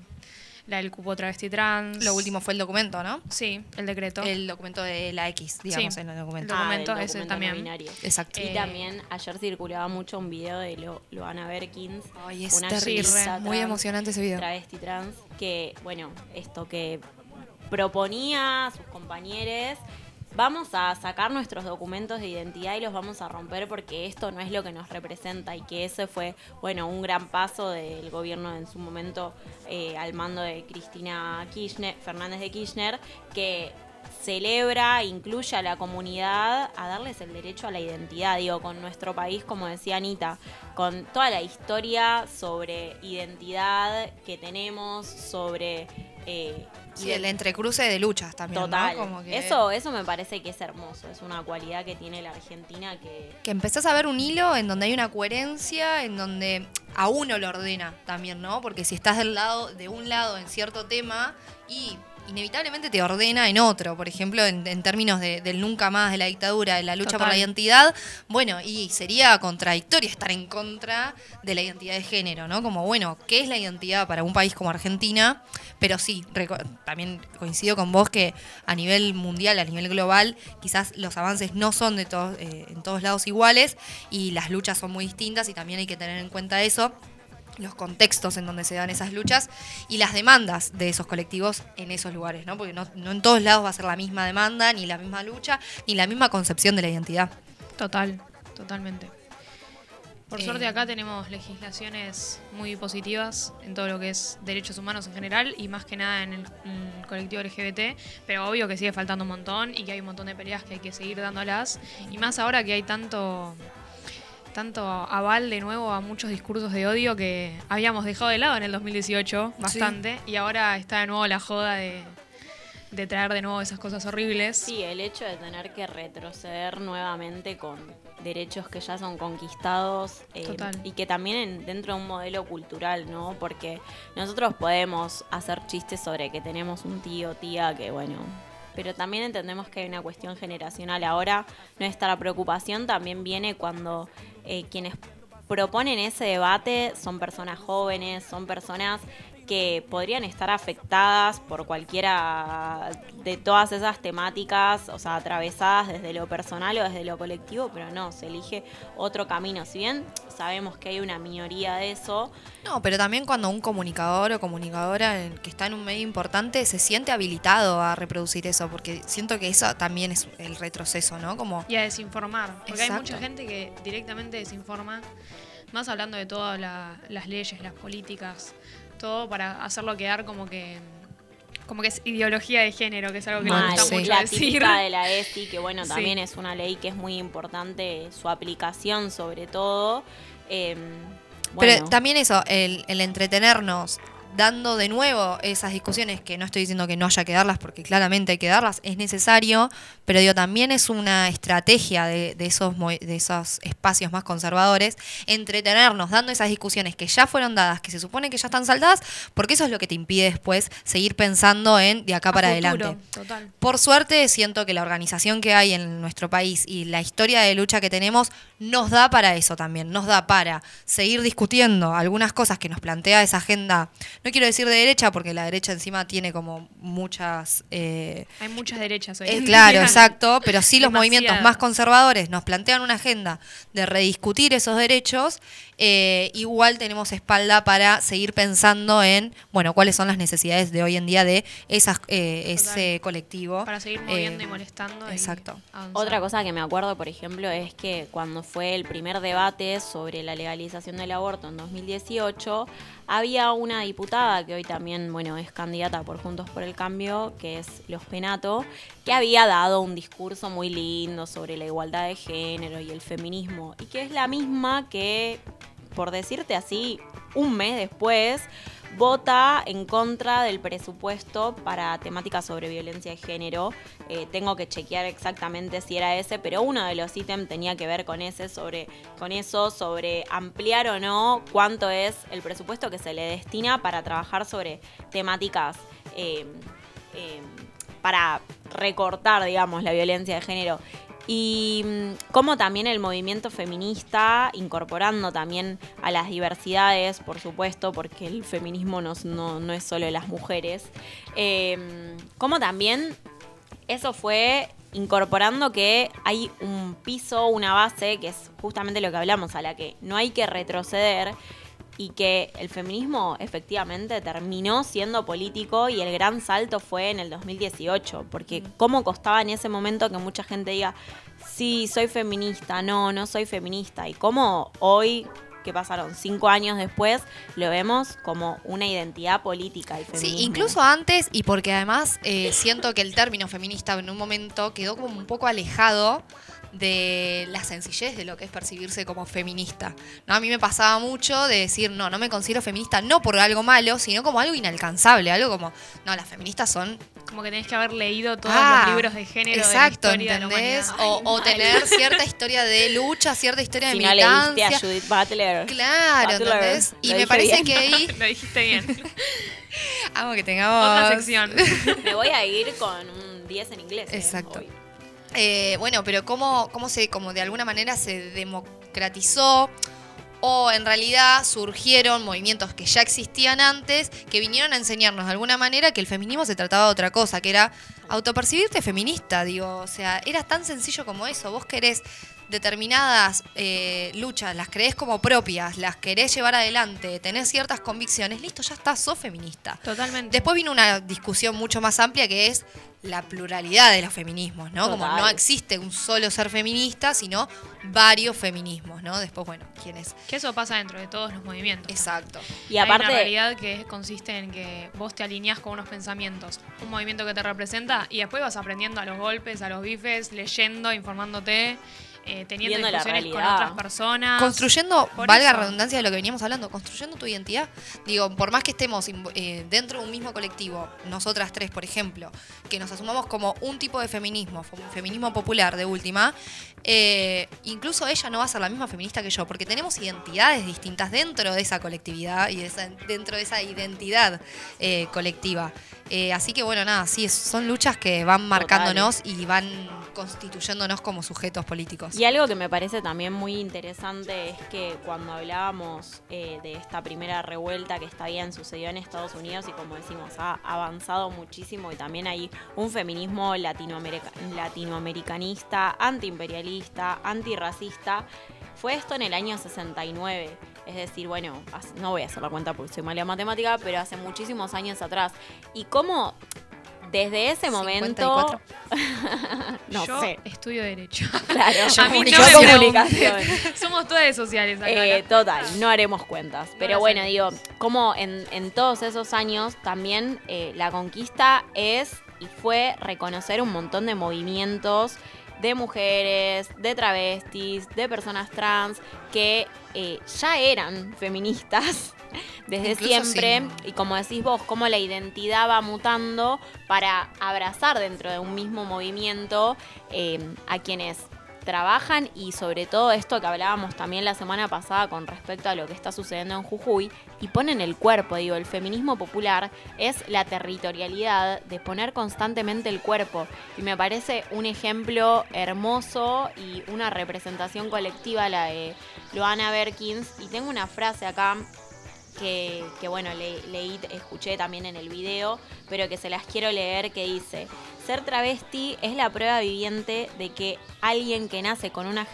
la del cupo travesti trans. Lo último fue el documento, ¿no? Sí, el decreto. El documento de la X, digamos, Sí. en el documento. El documento, Ah, ese documento también. no. Exacto. Y también ayer circulaba mucho un video de Lo- Loana Berkins, Ay, es una terrible. activista Muy trans, emocionante ese video. travesti trans, que, bueno, esto que proponía a sus compañeros, vamos a sacar nuestros documentos de identidad y los vamos a romper porque esto no es lo que nos representa y que ese fue, bueno, un gran paso del gobierno en su momento eh, al mando de Cristina Kirchner, Fernández de Kirchner, que celebra, incluye a la comunidad a darles el derecho a la identidad, digo, con nuestro país, como decía Anita, con toda la historia sobre identidad que tenemos, sobre... eh, Sí, el entrecruce de luchas también, Total. ¿no? Como que, Eso, eso me parece que es hermoso, es una cualidad que tiene la Argentina que... que empezás a ver un hilo en donde hay una coherencia, en donde a uno lo ordena también, ¿no? Porque si estás del lado, de un lado en cierto tema y inevitablemente te ordena en otro. Por ejemplo, en, en términos de- del nunca más, de la dictadura, de la lucha por la identidad. Bueno, y sería contradictorio estar en contra de la identidad de género, ¿no? Como, bueno, ¿qué es la identidad para un país como Argentina? Pero sí, también coincido con vos que a nivel mundial, a nivel global, quizás los avances no son de todos, eh, en todos lados iguales y las luchas son muy distintas y también hay que tener en cuenta eso los contextos en donde se dan esas luchas y las demandas de esos colectivos en esos lugares, ¿no? Porque no, no en todos lados va a ser la misma demanda, ni la misma lucha, ni la misma concepción de la identidad. Total, totalmente. Por Eh, suerte acá tenemos legislaciones muy positivas en todo lo que es derechos humanos en general y más que nada en el, en el colectivo LGBT, pero obvio que sigue faltando un montón y que hay un montón de peleas que hay que seguir dándolas y más ahora que hay tanto tanto aval de nuevo a muchos discursos de odio que habíamos dejado de lado en el 2018 bastante y ahora está de nuevo la joda de, de traer de nuevo esas cosas horribles. Sí, el hecho de tener que retroceder nuevamente con derechos que ya son conquistados eh, Total. y que también en- dentro de un modelo cultural, ¿no? Porque nosotros podemos hacer chistes sobre que tenemos un tío, tía, que bueno, pero también entendemos que hay una cuestión generacional. Ahora nuestra preocupación también viene cuando eh, quienes proponen ese debate son personas jóvenes, son personas que podrían estar afectadas por cualquiera de todas esas temáticas, o sea, atravesadas desde lo personal o desde lo colectivo, pero no, se elige otro camino. Si bien sabemos que hay una minoría de eso, No, pero también cuando un comunicador o comunicadora que está en un medio importante se siente habilitado a reproducir eso, porque siento que eso también es el retroceso, ¿no? Como Y a desinformar. Porque hay mucha gente que directamente desinforma, más hablando de todas la- las leyes, las políticas, todo para hacerlo quedar como que como que es ideología de género, que es algo que Mal, nos gusta sí. mucho la decir. de la ESI, que bueno, Sí. también es una ley que es muy importante, su aplicación sobre todo. Eh, Pero también eso, el, el entretenernos dando de nuevo esas discusiones, que no estoy diciendo que no haya que darlas, porque claramente hay que darlas, es necesario, pero digo, también es una estrategia de, de esos, de esos espacios más conservadores, entretenernos dando esas discusiones que ya fueron dadas, que se supone que ya están saldadas, porque eso es lo que te impide después seguir pensando en de acá para futuro, adelante. Total. Por suerte, siento que la organización que hay en nuestro país y la historia de lucha que tenemos nos da para eso también, nos da para seguir discutiendo algunas cosas que nos plantea esa agenda, no quiero decir de derecha, porque la derecha encima tiene como muchas... eh, Hay muchas derechas hoy. eh, claro, exacto, pero sí los movimientos más conservadores nos plantean una agenda de rediscutir esos derechos, eh, igual tenemos espalda para seguir pensando en, bueno, cuáles son las necesidades de hoy en día de esas, eh, ese colectivo. Para seguir moviendo Eh, y molestando. y exacto. Otra cosa que me acuerdo, por ejemplo, es que cuando fue el primer debate sobre la legalización del aborto en 2018, había una diputada que hoy también, bueno, es candidata por Juntos por el Cambio, que es Los Penato, que había dado un discurso muy lindo sobre la igualdad de género y el feminismo, y que es la misma que, por decirte así, un mes después vota en contra del presupuesto para temáticas sobre violencia de género. Eh, tengo que chequear exactamente si era ese, pero uno de los ítems tenía que ver con ese, sobre, con eso, sobre ampliar o no cuánto es el presupuesto que se le destina para trabajar sobre temáticas eh, eh, para recortar, digamos, la violencia de género. Y mm, cómo también el movimiento feminista, incorporando también a las diversidades, por supuesto, porque el feminismo no, no- no es solo las mujeres, eh, cómo también eso fue incorporando que hay un piso, una base, que es justamente lo que hablamos, a la que no hay que retroceder y que el feminismo efectivamente terminó siendo político y el gran salto fue en el 2018, porque cómo costaba en ese momento que mucha gente diga, sí, soy feminista, no, no soy feminista, y cómo hoy, que pasaron cinco años después, lo vemos como una identidad política el. Sí, incluso antes y porque además eh, siento que el término feminista en un momento quedó como un poco alejado de la sencillez de lo que es percibirse como feminista. ¿no? A mí me pasaba mucho de decir, no, no me considero feminista, no por algo malo, sino como algo inalcanzable, algo como, no, las feministas son Como que tenés que haber leído todos Ah, los libros de género Exacto, de la historia de la ¿entendés? O, o tener cierta historia de lucha, cierta historia de no leíste a militancia. Judith Butler. Claro, Butler, ¿entendés? Y lo me parece bien. que ahí. Lo dijiste bien. Amo que tengamos. Otra sección. Me voy a ir con un 10 en inglés. eh, Exacto. Eh, bueno, pero cómo, cómo se, como de alguna manera se democratizó o en realidad surgieron movimientos que ya existían antes que vinieron a enseñarnos de alguna manera que el feminismo se trataba de otra cosa, que era autopercibirte feminista, digo, o sea, era tan sencillo como eso, vos querés determinadas eh, luchas, las creés como propias, las querés llevar adelante, tenés ciertas convicciones, listo, ya está, sos feminista. Totalmente. Después vino una discusión mucho más amplia que es la pluralidad de los feminismos, ¿no? Como no existe un solo ser feminista, sino varios feminismos, ¿no? Después, bueno, ¿quiénes? Que eso pasa dentro de todos los movimientos. Exacto. Y Hay una aparte, realidad que consiste en que vos te alineás con unos pensamientos, un movimiento que te representa y después vas aprendiendo a los golpes, a los bifes, leyendo, informándote, eh, teniendo Viendo la discusiones con otras personas. Construyendo, Por valga eso. redundancia de lo que veníamos hablando, construyendo tu identidad. Digo, por más que estemos eh, dentro de un mismo colectivo, nosotras tres, por ejemplo, que nos asumamos como un tipo de feminismo, fem- feminismo popular de última, eh, incluso ella no va a ser la misma feminista que yo, porque tenemos identidades distintas dentro de esa colectividad y de esa- dentro de esa identidad eh, colectiva. Eh, así que bueno, nada, sí, son luchas que van marcándonos y van constituyéndonos como sujetos políticos. Y algo que me parece también muy interesante es que cuando hablábamos eh, de esta primera revuelta que está bien sucedió en Estados Unidos y como decimos ha avanzado muchísimo y también hay un feminismo latinoamerica- latinoamericanista, antiimperialista, antirracista, fue esto en el año 69. Es decir, bueno, no voy a hacer la cuenta porque soy mala en matemática, pero hace muchísimos años atrás. Y cómo desde ese momento... 54. no Yo sé. estudio Derecho. Claro, A mí no yo me comunicación. Somos todas de sociales acá. Eh, ¿no? total, no haremos cuentas. Pero bueno, haremos. digo, como en, en todos esos años también eh, la conquista es y fue reconocer un montón de movimientos de mujeres, de travestis, de personas trans que eh, ya eran feministas desde Incluso siempre. sí. Y como decís vos, cómo la identidad va mutando para abrazar dentro de un mismo movimiento eh, a quienes trabajan y sobre todo esto que hablábamos también la semana pasada con respecto a lo que está sucediendo en Jujuy y ponen el cuerpo, digo, el feminismo popular es la territorialidad de poner constantemente el cuerpo y me parece un ejemplo hermoso y una representación colectiva la de Loana Berkins y tengo una frase acá que, que, bueno, le- leí, escuché también en el video, pero que se las quiero leer, que dice, ser travesti es la prueba viviente de que alguien que nace con una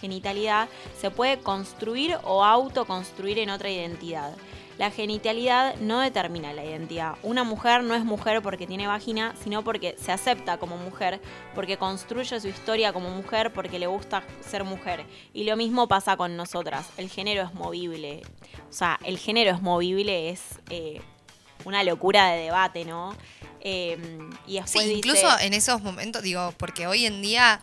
genitalidad se puede construir o autoconstruir en otra identidad. La genitalidad no determina la identidad. Una mujer no es mujer porque tiene vagina, sino porque se acepta como mujer, porque construye su historia como mujer, porque le gusta ser mujer. Y lo mismo pasa con nosotras. El género es movible. O sea, el género es movible, es eh, una locura de debate, ¿no? Eh, y Sí, dice- incluso en esos momentos, digo, porque hoy en día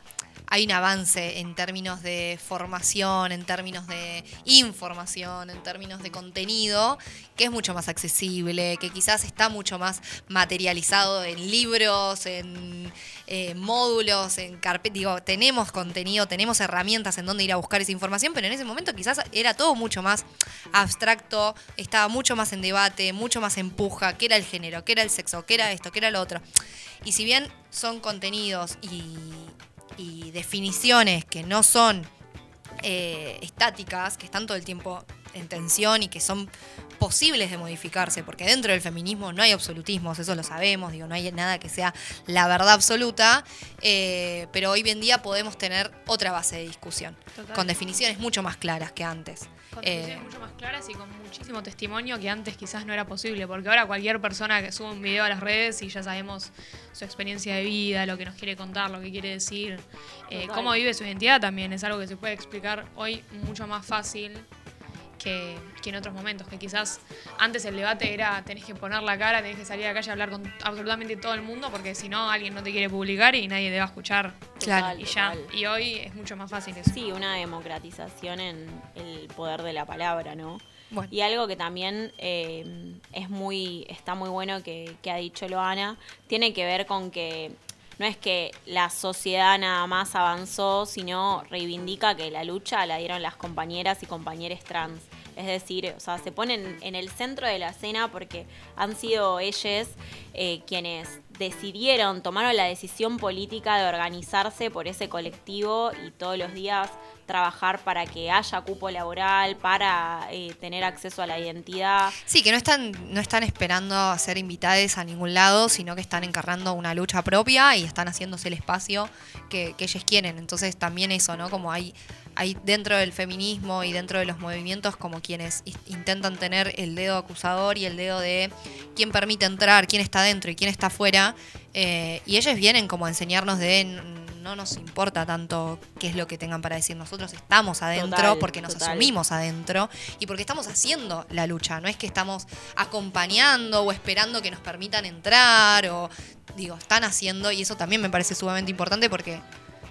hay un avance en términos de formación, en términos de información, en términos de contenido, que es mucho más accesible, que quizás está mucho más materializado en libros, en eh, módulos, en carpetas. Digo, tenemos contenido, tenemos herramientas en donde ir a buscar esa información, pero en ese momento quizás era todo mucho más abstracto, estaba mucho más en debate, mucho más en puja, qué era el género, qué era el sexo, qué era esto, qué era lo otro. Y si bien son contenidos y, y definiciones que no son eh, estáticas, que están todo el tiempo en tensión y que son posibles de modificarse, porque dentro del feminismo no hay absolutismos, eso lo sabemos, digo, no hay nada que sea la verdad absoluta, eh, pero hoy en día podemos tener otra base de discusión, Total. con definiciones mucho más claras que antes. Con Eh, definiciones mucho más claras y con muchísimo testimonio que antes quizás no era posible, porque ahora cualquier persona que sube un video a las redes y ya sabemos su experiencia de vida, lo que nos quiere contar, lo que quiere decir, eh, cómo vive su identidad también, es algo que se puede explicar hoy mucho más fácil que, que en otros momentos, que quizás antes el debate era tenés que poner la cara, tenés que salir a la calle a hablar con absolutamente todo el mundo, porque si no alguien no te quiere publicar y nadie te va a escuchar Claro. Y ya. total. Y hoy es mucho más fácil eso. Sí, una democratización en el poder de la palabra, ¿no? Bueno. Y algo que también eh, es muy, está muy bueno que, que ha dicho Loana, tiene que ver con que no es que la sociedad nada más avanzó, sino reivindica que la lucha la dieron las compañeras y compañeros trans. Es decir, o sea, se ponen en el centro de la escena porque han sido ellas eh, quienes decidieron, tomaron la decisión política de organizarse por ese colectivo y todos los días trabajar para que haya cupo laboral, para eh, tener acceso a la identidad. Sí, que no están, no están esperando a ser invitadas a ningún lado, sino que están encarnando una lucha propia y están haciéndose el espacio que, que ellos quieren. Entonces también eso, ¿no? Como hay, hay dentro del feminismo y dentro de los movimientos como quienes intentan tener el dedo acusador y el dedo de quién permite entrar, quién está dentro y quién está afuera. eh, y ellos vienen como a enseñarnos de "N- no nos importa tanto qué es lo que tengan para decir. Nosotros estamos adentro Total, porque nos total. asumimos adentro y porque estamos haciendo la lucha. No es que estamos acompañando o esperando que nos permitan entrar o digo, están haciendo y eso también me parece sumamente importante porque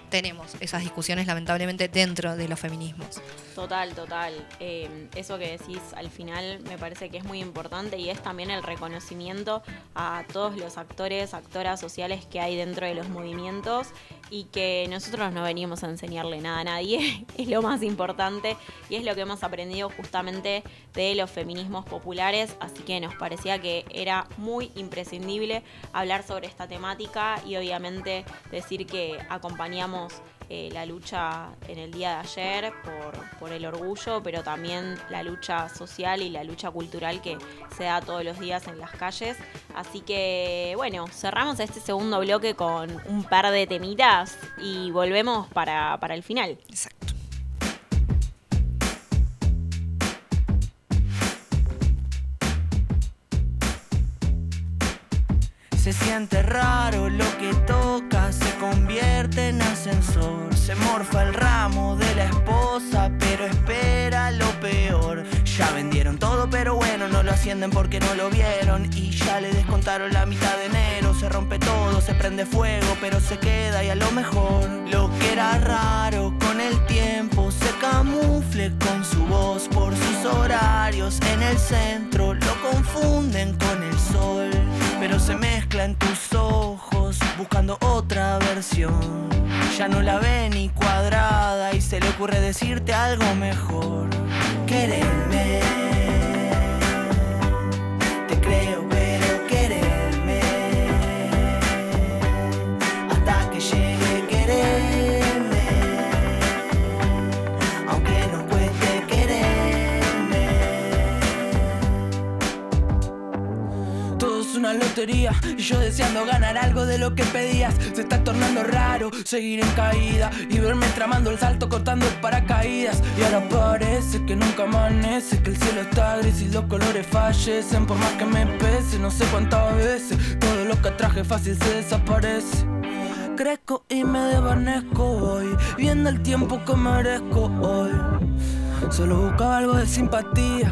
tenemos esas discusiones lamentablemente dentro de los feminismos. Total, total. Eh, eso que decís al final me parece que es muy importante y es también el reconocimiento a todos los actores, actoras sociales que hay dentro de los movimientos y que nosotros no venimos a enseñarle nada a nadie, es lo más importante y es lo que hemos aprendido justamente de los feminismos populares, así que nos parecía que era muy imprescindible hablar sobre esta temática y obviamente decir que acompañamos eh, la lucha en el día de ayer por, por el orgullo, pero también la lucha social y la lucha cultural que se da todos los días en las calles. Así que bueno, cerramos este segundo bloque con un par de temitas y volvemos para, para el final. Exacto. Se siente raro lo que toca, Se morfa el ramo de la esposa, pero espera lo peor. Ya vendieron todo, pero bueno, no lo ascienden porque no lo vieron. Y ya le descontaron la mitad de enero. Se rompe todo, se prende fuego, pero se queda y a lo mejor. Lo que era raro con el tiempo se camufle con su voz por sus horarios. En el centro lo confunden con el sol pero se mezcla en tus ojos buscando otra versión. Ya no la ve ni cuadrada y se le ocurre decirte algo mejor. Quererme, lotería y yo deseando ganar algo de lo que pedías. Se está tornando raro seguir en caída y verme tramando el salto cortando paracaídas. Y ahora parece que nunca amanece, que el cielo está gris y los colores fallecen. Por más que me pese, no sé cuántas veces todo lo que traje fácil se desaparece. Crezco y me desvanezco hoy, viendo el tiempo que merezco hoy. Solo buscaba algo de simpatía.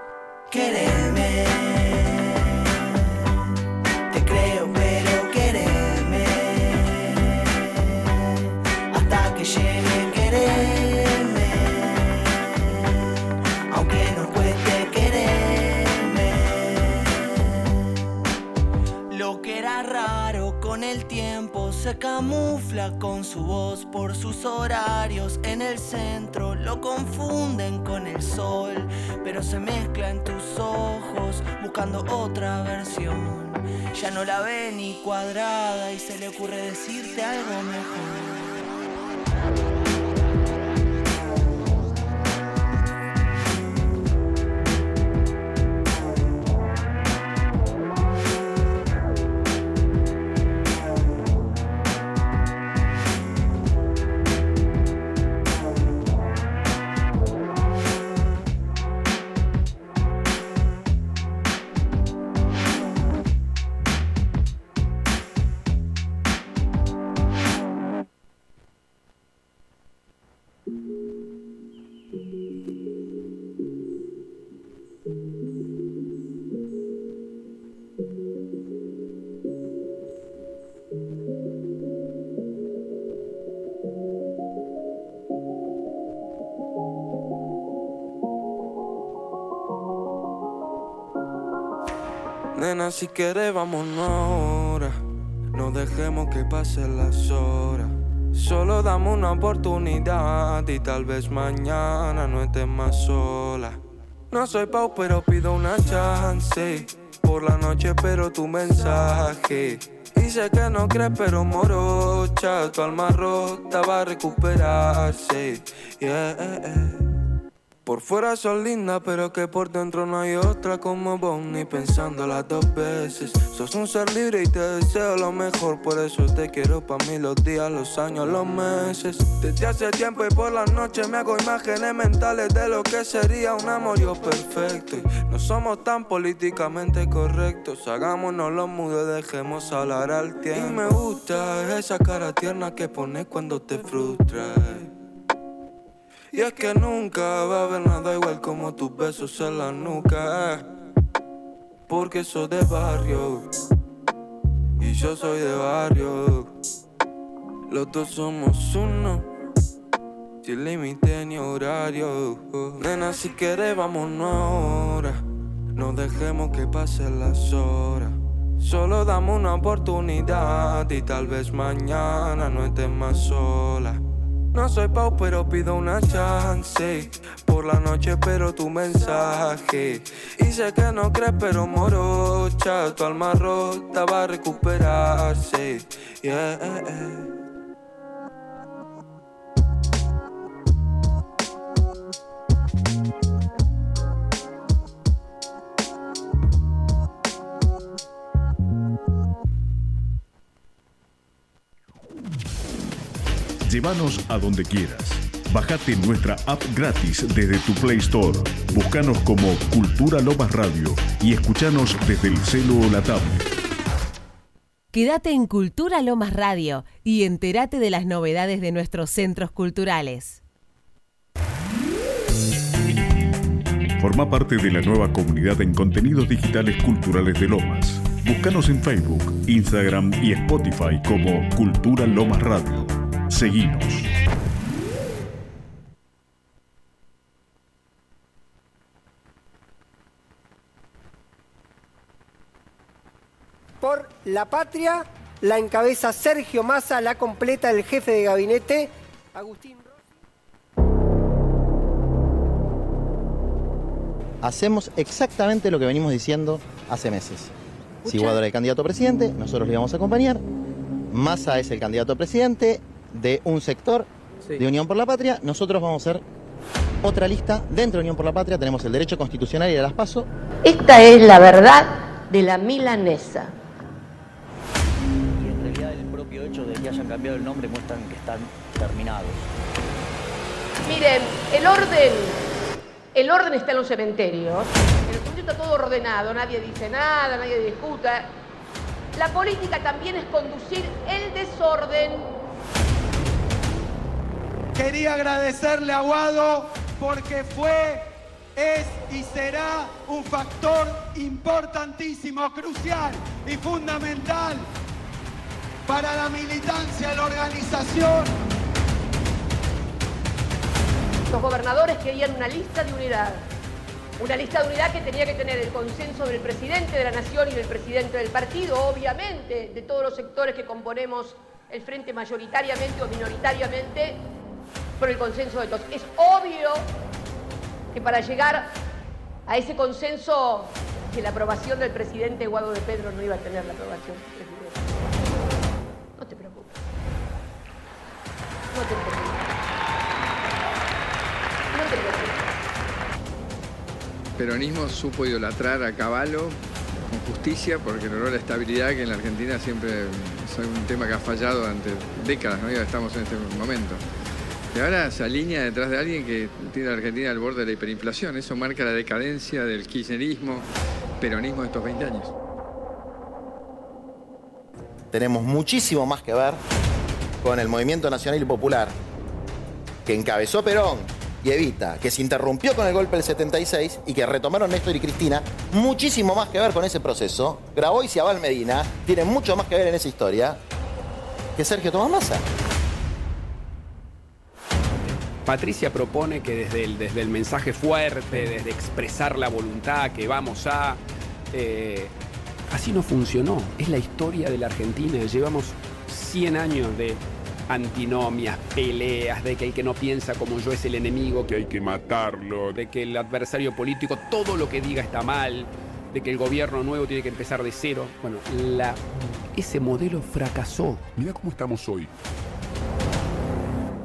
Quererme, te creo, pero quererme. Hasta que llegue quererme, aunque no cueste quererme. Lo que era raro con el tiempo se camufla con su voz por sus horarios en el centro. Lo confunden con el sol, pero se mezcla en tus ojos buscando otra versión. Ya no la ve ni cuadrada y se le ocurre decirte algo mejor. Si quieres, vámonos ahora. No dejemos que pasen las horas. Solo dame una oportunidad y tal vez mañana no estés más sola. No soy Pau, pero pido una chance. Por la noche espero tu mensaje. Y sé que no crees, pero morocha. Tu alma rota va a recuperarse. Yeah, por fuera son linda, pero que por dentro no hay otra como vos, ni pensándola dos veces. Sos un ser libre y te deseo lo mejor, por eso te quiero pa' mí los días, los años, los meses. Desde hace tiempo y por la noche me hago imágenes mentales de lo que sería un amorío perfecto. Y no somos tan políticamente correctos, hagámonos los mudos, dejemos hablar al tiempo. Y me gusta esa cara tierna que pones cuando te frustras. Y es que nunca va a haber nada igual como tus besos en la nuca. Porque soy de barrio. Y yo soy de barrio. Los dos somos uno. Sin límite ni horario. Nena, si quieres, vámonos ahora. No dejemos que pasen las horas. Solo dame una oportunidad y tal vez mañana no estés más sola. No soy Pau, pero pido una chance. Por la noche espero tu mensaje. Y sé que no crees, pero morocha. Tu alma rota va a recuperarse. Yeah. Llévanos a donde quieras. Bájate nuestra app gratis desde tu Play Store. Búscanos como Cultura Lomas Radio y escuchanos desde el celo o la tablet. Quédate en Cultura Lomas Radio y entérate de las novedades de nuestros centros culturales. Forma parte de la nueva comunidad en contenidos digitales culturales de Lomas. Búscanos en Facebook, Instagram y Spotify como Cultura Lomas Radio. Seguinos. Por la patria la encabeza Sergio Massa, la completa el jefe de gabinete Agustín. Hacemos exactamente lo que venimos diciendo hace meses. Si. Guado era el candidato a presidente, nosotros le íbamos a acompañar. Massa es el candidato a presidente de un sector de Unión por la Patria. Nosotros vamos a ser otra lista dentro de Unión por la Patria. Tenemos el derecho constitucional y de las paso. Esta es la verdad de la milanesa. Y en realidad el propio hecho de que hayan cambiado el nombre muestran que están terminados. Miren, el orden, el orden está en los cementerios. En el cementerio está todo ordenado, nadie dice nada, nadie discuta. La política también es conducir el desorden. Quería agradecerle a Guado porque fue, es y será un factor importantísimo, crucial y fundamental para la militancia, la organización. Los gobernadores querían una lista de unidad. Una lista de unidad que tenía que tener el consenso del presidente de la nación y del presidente del partido, obviamente, de todos los sectores que componemos el frente mayoritariamente o minoritariamente, por el consenso de todos. Es obvio que para llegar a ese consenso, que la aprobación del presidente Guado de Pedro no iba a tener la aprobación. No te preocupes. No te preocupes. No te preocupes. peronismo supo idolatrar a Caballo con justicia porque logró la estabilidad que en la Argentina siempre es un tema que ha fallado durante décadas, ¿no? Y ahora estamos en este momento. Y ahora se alinea detrás de alguien que tiene a Argentina al borde de la hiperinflación. Eso marca la decadencia del kirchnerismo, peronismo de estos 20 años. Tenemos muchísimo más que ver con el movimiento nacional y popular que encabezó Perón y Evita, que se interrumpió con el golpe del 76 y que retomaron Néstor y Cristina, muchísimo más que ver con ese proceso. Grabois y Abal Medina tienen mucho más que ver en esa historia que Sergio Tomás Massa. Patricia propone que desde el, desde el mensaje fuerte, desde expresar la voluntad, que vamos a, eh, Así no funcionó. Es la historia de la Argentina. Llevamos 100 años de antinomias, peleas, de que el que no piensa como yo es el enemigo, que hay que matarlo, de que el adversario político todo lo que diga está mal, de que el gobierno nuevo tiene que empezar de cero. Bueno, la, ese modelo fracasó. Mira cómo estamos hoy.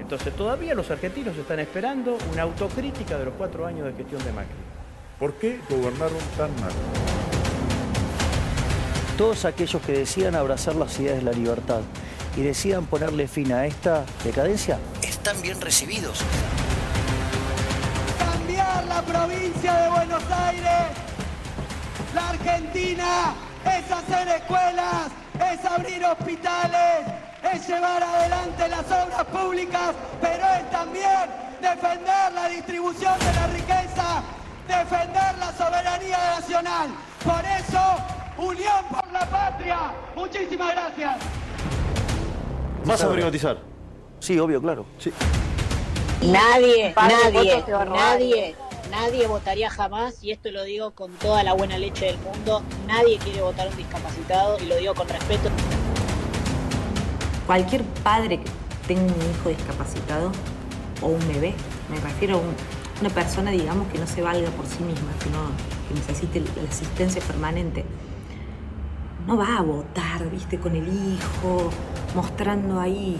Entonces todavía los argentinos están esperando una autocrítica de los cuatro años de gestión de Macri. ¿Por qué gobernaron tan mal? Todos aquellos que decían abrazar las ideas de la libertad y decían ponerle fin a esta decadencia, están bien recibidos. Cambiar la provincia de Buenos Aires. La Argentina es hacer escuelas, es abrir hospitales, es llevar adelante las obras públicas, pero es también defender la distribución de la riqueza, defender la soberanía nacional. Por eso, Unión por la Patria. Muchísimas gracias. ¿Vas a privatizar? Sí, obvio, claro. Sí. Nadie, nadie, nadie, nadie votaría jamás, y esto lo digo con toda la buena leche del mundo, nadie quiere votar a un discapacitado, y lo digo con respeto. Cualquier padre que tenga un hijo discapacitado o un bebé, me refiero a un- una persona, digamos, que no se valga por sí misma, que, que necesite la asistencia permanente, no va a votar, viste, con el hijo, mostrando ahí,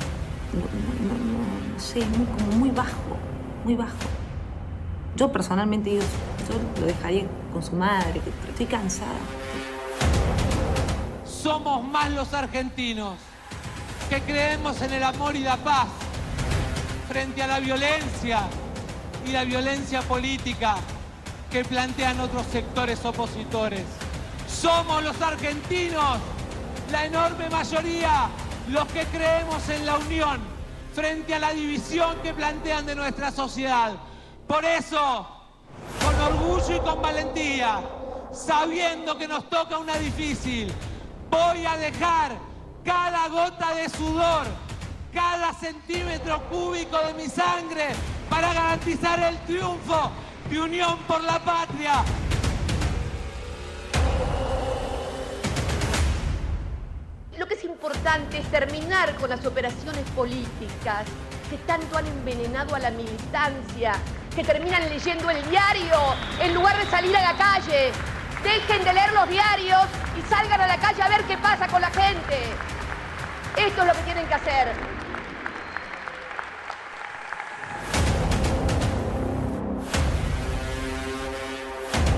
no, sé, muy, como muy bajo, muy bajo. Yo personalmente yo lo dejaría con su madre, pero estoy cansada. Somos más los argentinos que creemos en el amor y la paz frente a la violencia y la violencia política que plantean otros sectores opositores. Somos los argentinos, la enorme mayoría, los que creemos en la unión frente a la división que plantean de nuestra sociedad. Por eso, con orgullo y con valentía, sabiendo que nos toca una difícil, voy a dejar cada gota de sudor, cada centímetro cúbico de mi sangre para garantizar el triunfo de Unión por la Patria. Lo que es importante es terminar con las operaciones políticas que tanto han envenenado a la militancia, que terminan leyendo el diario en lugar de salir a la calle. Dejen de leer los diarios y salgan a la calle a ver qué pasa con la gente. Esto es lo que tienen que hacer.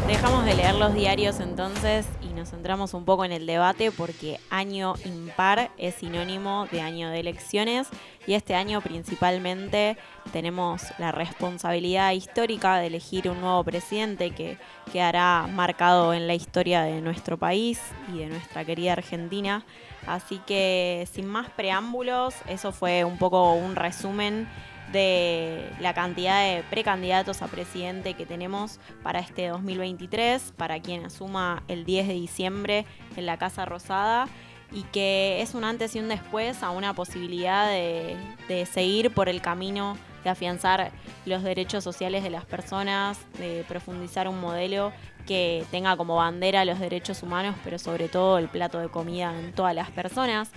Dejamos de leer los diarios entonces y nos centramos un poco en el debate porque año impar es sinónimo de año de elecciones y este año principalmente tenemos la responsabilidad histórica de elegir un nuevo presidente que quedará marcado en la historia de nuestro país y de nuestra querida Argentina. Así que sin más preámbulos, eso fue un poco un resumen de la cantidad de precandidatos a presidente que tenemos para este 2023, para quien asuma el 10 de diciembre en la Casa Rosada y que es un antes y un después a una posibilidad de, de seguir por el camino de afianzar los derechos sociales de las personas, de profundizar un modelo que tenga como bandera los derechos humanos, pero sobre todo el plato de comida en todas las personas.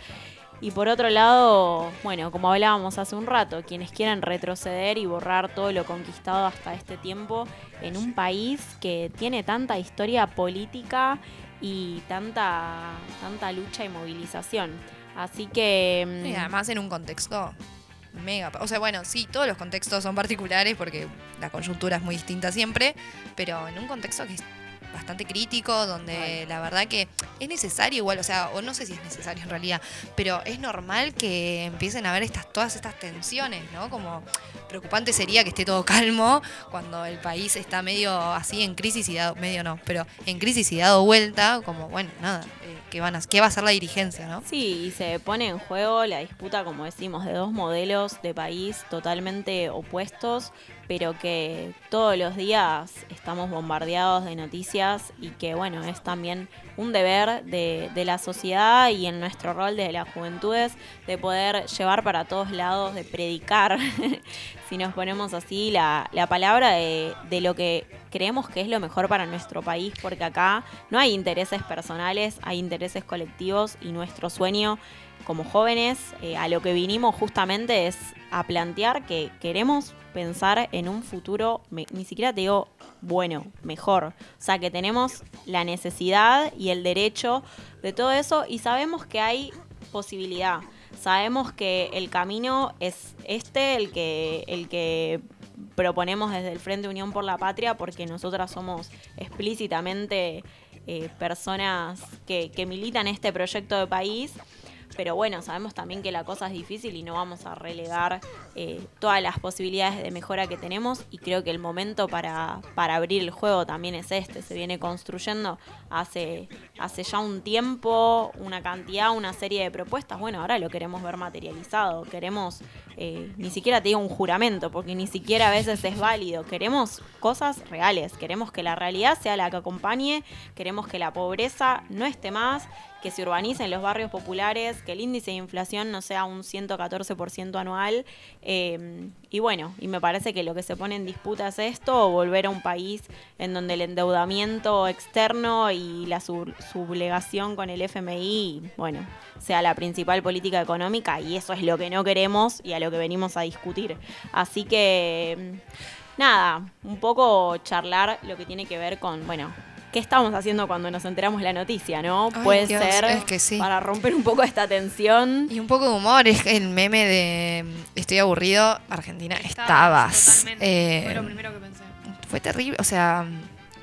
Y por otro lado, bueno, como hablábamos hace un rato, quienes quieran retroceder y borrar todo lo conquistado hasta este tiempo en un país que tiene tanta historia política y tanta, tanta lucha y movilización. Así que... mm, Y además en un contexto mega. O sea, bueno, sí, todos los contextos son particulares porque la coyuntura es muy distinta siempre, pero en un contexto que bastante crítico, donde la verdad que es necesario igual, o sea, o no sé si es necesario en realidad, pero es normal que empiecen a haber estas, todas estas tensiones, ¿no? Como preocupante sería que esté todo calmo cuando el país está medio así en crisis y dado, medio no, pero en crisis y dado vuelta, como bueno, nada, eh, ¿qué, van a, ¿qué va a hacer la dirigencia, no? Sí, y se pone en juego la disputa, como decimos, de dos modelos de país totalmente opuestos, pero que todos los días estamos bombardeados de noticias y que bueno, es también un deber de, de la sociedad y en nuestro rol desde las juventudes de poder llevar para todos lados, de predicar, si nos ponemos así, la, la palabra de, de lo que creemos que es lo mejor para nuestro país, porque acá no hay intereses personales, hay intereses colectivos y nuestro sueño como jóvenes eh, a lo que vinimos justamente es a plantear que queremos pensar en un futuro, ni siquiera te digo bueno, mejor. O sea, que tenemos la necesidad y el derecho de todo eso y sabemos que hay posibilidad. Sabemos que el camino es este, el que, el que proponemos desde el Frente Unión por la Patria, porque nosotras somos explícitamente eh, personas que, que militan este proyecto de país. Pero bueno, sabemos también que la cosa es difícil y no vamos a relegar eh, todas las posibilidades de mejora que tenemos y creo que el momento para, para abrir el juego también es este. Se viene construyendo hace, hace ya un tiempo una cantidad, una serie de propuestas. Bueno, ahora lo queremos ver materializado. Queremos, eh, ni siquiera te digo un juramento, porque ni siquiera a veces es válido. Queremos cosas reales. Queremos que la realidad sea la que acompañe. Queremos que la pobreza no esté más que se urbanicen los barrios populares, que el índice de inflación no sea un 114% anual. eh, y bueno, y me parece que lo que se pone en disputa es esto, o volver a un país en donde el endeudamiento externo y la sub- sublegación con el FMI, bueno, sea la principal política económica, y eso es lo que no queremos y a lo que venimos a discutir. Así que, mm, nada, un poco charlar lo que tiene que ver con, bueno, ¿Qué estamos haciendo cuando nos enteramos la noticia, no? Ay, Puede Dios, ser es que sí. para romper un poco esta tensión. Y un poco de humor, es el meme de mm, estoy aburrido, Argentina, estabas. Eh, Fue lo primero que pensé. fue terrible, o sea,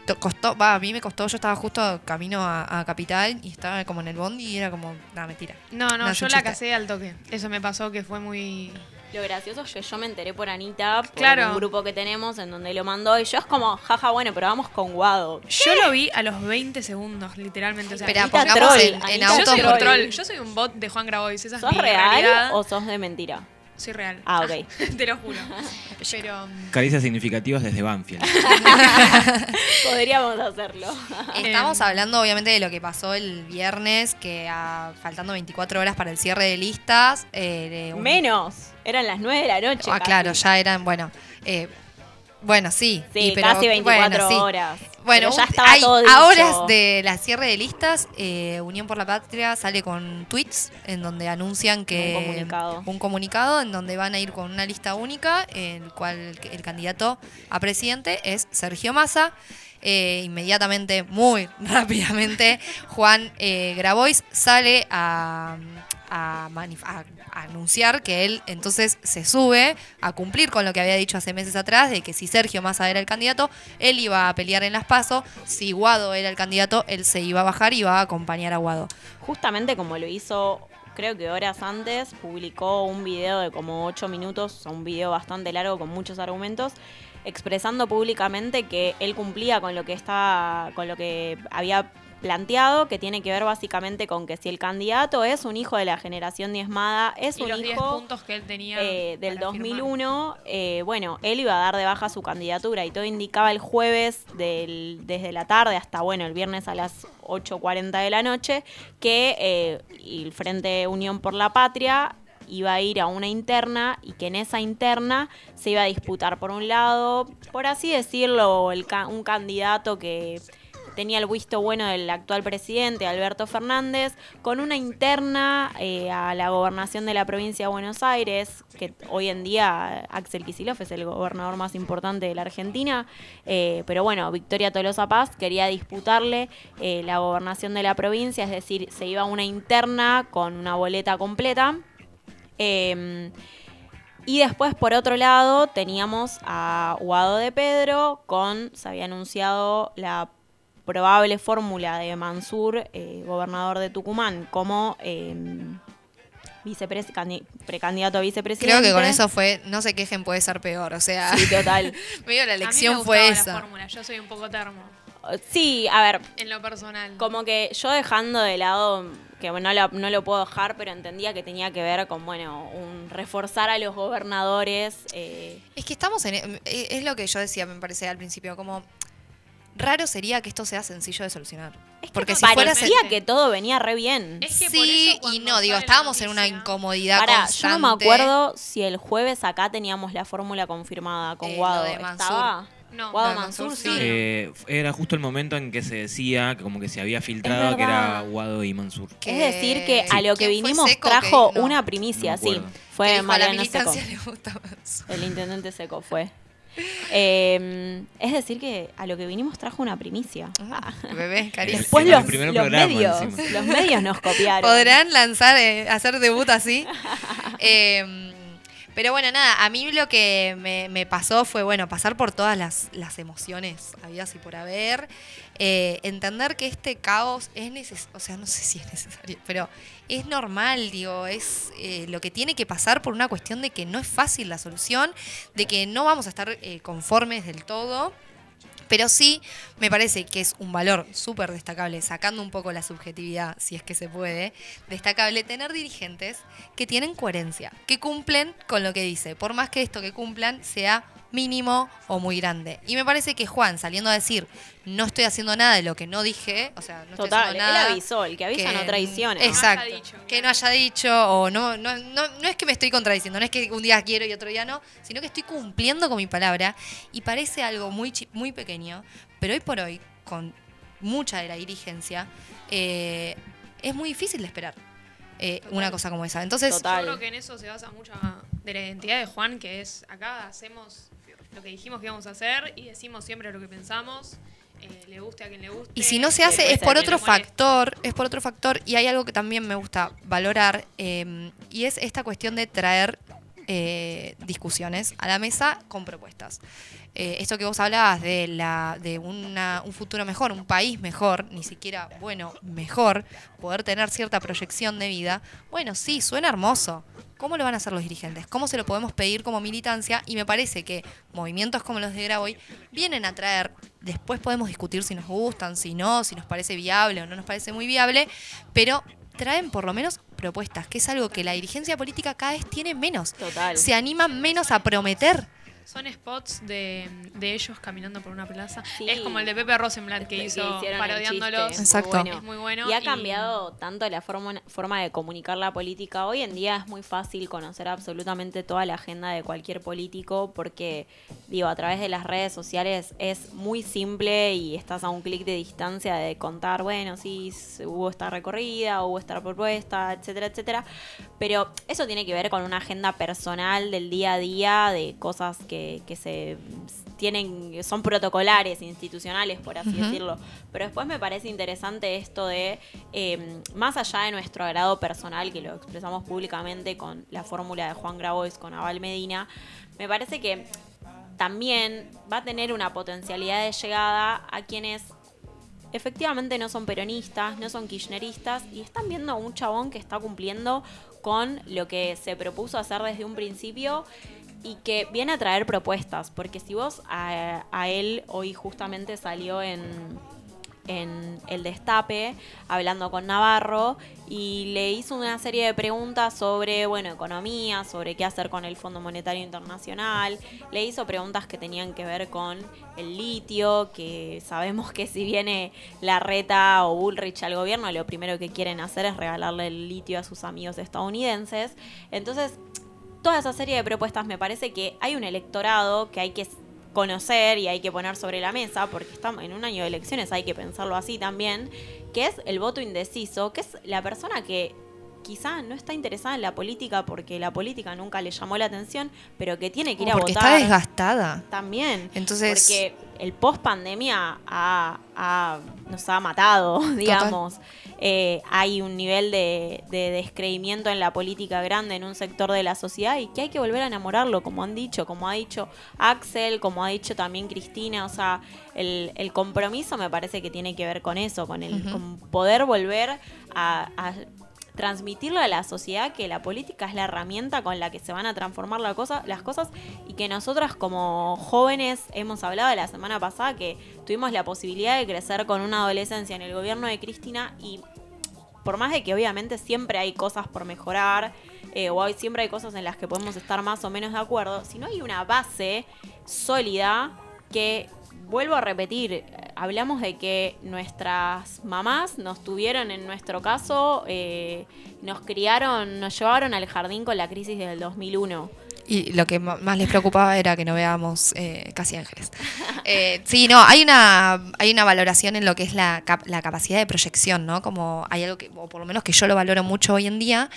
to- costó, va, a mí me costó, yo estaba justo camino a, a Capital y estaba como en el bondi y era como, nada, mentira. No, no, yo la casé al toque. Eso me pasó que fue muy. Lo gracioso es que yo me enteré por Anita, por Claro. un grupo que tenemos en donde lo mandó y yo es como, jaja, bueno, pero vamos con Guado. Yo lo vi a los 20 segundos, literalmente. O sea, Espera, Anita pongamos troll, en, en Anita yo soy un troll. troll. Yo soy un bot de Juan Grabois. Esa es ¿Sos mi real realidad. o sos de mentira? Soy real. Ah, ok. Te lo juro. Pero. um, Caricias significativas desde Banfield. Podríamos hacerlo. Estamos hablando obviamente de lo que pasó el viernes, que a- faltando 24 horas para el cierre de listas. eh, de un- Menos. Eran las 9 de la noche. Ah, casi. claro, ya eran, bueno. eh, bueno, sí. Sí, y pero- casi 24 bueno, sí. horas. Bueno, ya estaba hay- todo a horas de la cierre de listas, eh, Unión por la Patria sale con tweets en donde anuncian que Un comunicado. un comunicado en donde van a ir con una lista única, en el cual el candidato a presidente es Sergio Massa. Eh, inmediatamente, muy rápidamente, Juan eh, Grabois sale a, a anunciar que él entonces se sube a cumplir con lo que había dicho hace meses atrás, de que si Sergio Massa era el candidato, él iba a pelear en las PASO, si Guado era el candidato, él se iba a bajar y iba a acompañar a Guado. Justamente como lo hizo, creo que horas antes, publicó un video de como 8 minutos, un video bastante largo con muchos argumentos, expresando públicamente que él cumplía con lo que estaba, con lo que había planteado, que tiene que ver básicamente con que si el candidato es un hijo de la generación diezmada, es y un los 10 hijo puntos que él tenía. eh, del para firmar. 2001, eh, bueno, él iba a dar de baja su candidatura y todo indicaba el jueves del- desde la tarde hasta, bueno, el viernes a las 8.40 de la noche, que eh, el Frente Unión por la Patria iba a ir a una interna y que en esa interna se iba a disputar por un lado, por así decirlo, el ca- un candidato que tenía el visto bueno del actual presidente, Alberto Fernández, con una interna eh, a la gobernación de la provincia de Buenos Aires, que hoy en día Axel Kicillof es el gobernador más importante de la Argentina, eh, pero bueno, Victoria Tolosa Paz quería disputarle eh, la gobernación de la provincia, es decir, se iba una interna con una boleta completa. Eh, y después, por otro lado, teníamos a Guado de Pedro con, se había anunciado la probable fórmula de Mansur, eh, gobernador de Tucumán, como eh, precandidato a vicepresidente. Creo que con eso fue, no se quejen, puede ser peor, o sea, Sí, total. medio la A mí me elección fue gustaba la esa. fórmula, Yo soy un poco termo. Sí, a ver, En lo personal. como que yo dejando de lado, que no lo, no lo puedo dejar, pero entendía que tenía que ver con, bueno, un reforzar a los gobernadores. eh, Es que estamos en. eh, Es lo que yo decía, me parece al principio, como. Raro sería que esto sea sencillo de solucionar. Es que Porque si parecía fuera que todo venía re bien. Es que por sí eso y no, digo, estábamos en una incomodidad Pará, yo constante. no me acuerdo si el jueves acá teníamos la fórmula confirmada con Eh, Guado. de. ¿Estaba? No. Guado Mansur, sí. Eh, era justo el momento en que se decía que como que se había filtrado que era. Guado y Mansur. Es decir, que Sí. a lo que ¿Quién fue vinimos Seco? trajo Que no. una primicia, No sí. Fue Mariano Seco. le gusta Mansur. El intendente Seco fue. Eh, es decir, que a lo que vinimos trajo una primicia. Ah. Bebé, cariño. Después los, los programa, medios, encima. los medios nos copiaron. Podrán lanzar, eh, hacer debut así. Eh, pero bueno, nada, a mí lo que me, me pasó fue, bueno, pasar por todas las, las emociones habidas y por haber. eh, entender que este caos es necesario, o sea, no sé si es necesario, pero es normal, digo, es eh, lo que tiene que pasar por una cuestión de que no es fácil la solución, de que no vamos a estar eh, conformes del todo. Pero sí me parece que es un valor súper destacable, sacando un poco la subjetividad, si es que se puede, destacable tener dirigentes que tienen coherencia, que cumplen con lo que dice, por más que esto que cumplan sea mínimo o muy grande. Y me parece que Juan, saliendo a decir, no estoy haciendo nada de lo que no dije, o sea, no estoy Total, haciendo él nada. avisó, el que avisa que- no traiciona. Exacto. dicho, que no haya dicho, o no, no, no, no es que me estoy contradiciendo, no es que un día quiero y otro día no, sino que estoy cumpliendo con mi palabra y parece algo muy, chi- muy pequeño, pero hoy por hoy, con mucha de la dirigencia, eh, es muy difícil de esperar eh, una cosa como esa. Entonces, Yo creo que en eso se basa mucha de la identidad de Juan, que es acá hacemos lo que dijimos que íbamos a hacer y decimos siempre lo que pensamos, eh, le guste a quien le guste. Y si no se hace es por otro factor, es por otro factor, y hay algo que también me gusta valorar, eh, y es esta cuestión de traer eh, discusiones a la mesa con propuestas. Eh, esto que vos hablabas de, la, de una- un futuro mejor, un país mejor, ni siquiera, bueno, mejor, poder tener cierta proyección de vida, bueno, sí, suena hermoso. ¿Cómo lo van a hacer los dirigentes? ¿Cómo se lo podemos pedir como militancia? Y me parece que movimientos como los de Graboy vienen a traer, después podemos discutir si nos gustan, si no, si nos parece viable o no nos parece muy viable, pero traen por lo menos propuestas, que es algo que la dirigencia política cada vez tiene menos. Total. Se animan menos a prometer. Son spots de, de ellos caminando por una plaza. Sí. Es como el de Pepe Rosenblatt que hizo parodiándolos. chiste, Exacto. muy bueno. Es muy bueno. Y ha cambiado tanto la forma, forma de comunicar la política. Hoy en día es muy fácil conocer absolutamente toda la agenda de cualquier político porque, digo, a través de las redes sociales es muy simple y estás a un clic de distancia de contar, bueno, sí, hubo esta recorrida, hubo esta propuesta, etcétera, etcétera. Pero eso tiene que ver con una agenda personal del día a día, de cosas que, que se tienen, son protocolares, institucionales, por así decirlo. Pero después me parece interesante esto de, eh, más allá de nuestro agrado personal, que lo expresamos públicamente con la fórmula de Juan Grabois con Aval Medina, me parece que también va a tener una potencialidad de llegada a quienes efectivamente no son peronistas, no son kirchneristas y están viendo a un chabón que está cumpliendo con lo que se propuso hacer desde un principio y que viene a traer propuestas, porque si vos a, él hoy justamente salió en, en el destape hablando con Navarro y le hizo una serie de preguntas sobre, bueno, economía, sobre qué hacer con el Fondo Monetario Internacional, le hizo preguntas que tenían que ver con el litio, que sabemos que si viene la reta o Bullrich al gobierno, lo primero que quieren hacer es regalarle el litio a sus amigos estadounidenses. Entonces, toda esa serie de propuestas me parece que hay un electorado que hay que conocer y hay que poner sobre la mesa, porque estamos en un año de elecciones, hay que pensarlo así también, que es el voto indeciso, que es la persona que quizá no está interesada en la política porque la política nunca le llamó la atención, pero que tiene que ir a porque votar. está desgastada. También. Entonces- Porque el post pandemia ha, ha- nos ha matado, digamos. Eh, hay un nivel de, de descreimiento en la política grande en un sector de la sociedad y que hay que volver a enamorarlo, como han dicho, como ha dicho Axel, como ha dicho también Cristina. O sea, el, el compromiso me parece que tiene que ver con eso, con el con poder volver a- a transmitirle a la sociedad que la política es la herramienta con la que se van a transformar las cosas y que nosotras como jóvenes hemos hablado la semana pasada que tuvimos la posibilidad de crecer con una adolescencia en el gobierno de Cristina y por más de que obviamente siempre hay cosas por mejorar eh, o hay, siempre hay cosas en las que podemos estar más o menos de acuerdo, si no hay una base sólida que vuelvo a repetir, eh, hablamos de que nuestras mamás nos tuvieron, en nuestro caso, eh, nos criaron, nos llevaron al jardín con la crisis del 2001. Y lo que más les preocupaba era que no veamos eh, Casi Ángeles. Eh, sí, no, hay una, hay una valoración en lo que es la, cap- la capacidad de proyección, ¿no? Como hay algo que, o por lo menos que yo lo valoro mucho hoy en día,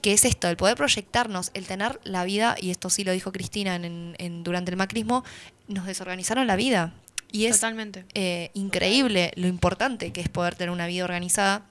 que es esto, el poder proyectarnos, el tener la vida, y esto sí lo dijo Cristina en- durante el macrismo, nos desorganizaron la vida. Y es Totalmente. eh, increíble lo importante que es poder tener una vida organizada,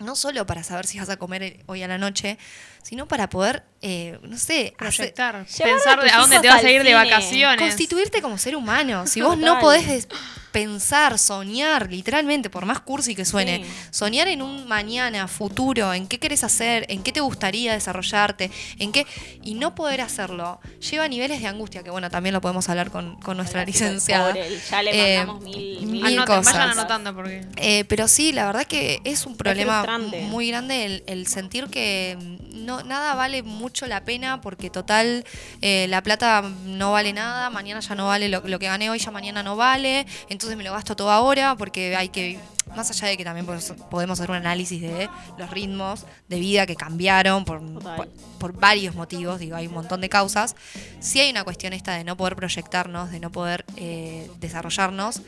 no solo para saber si vas a comer hoy a la noche, sino para poder, eh, no sé, hacer- Proyectar, pensar de a dónde te vas a ir de vacaciones. Constituirte como ser humano. Si vos no podés pensar, soñar, literalmente, por más cursi que suene, Sí. soñar en un mañana, futuro, en qué querés hacer, en qué te gustaría desarrollarte, en qué. y no poder hacerlo, lleva a niveles de angustia, que bueno, también lo podemos hablar con, con nuestra licenciada. Pobre, ya le Eh, mandamos mil, mil mil Anoten, cosas. vayan anotando porque. Eh, pero sí, la verdad que es un problema muy grande el, el sentir que mm, no nada vale mucho la pena porque total eh, la plata no vale nada, mañana ya no vale lo, lo que gané hoy, ya mañana no vale, entonces me lo gasto todo ahora porque hay que, más allá de que también podemos hacer un análisis de los ritmos de vida que cambiaron por, por, por varios motivos, digo, hay un montón de causas, sí hay una cuestión esta de no poder proyectarnos, de no poder eh, desarrollarnos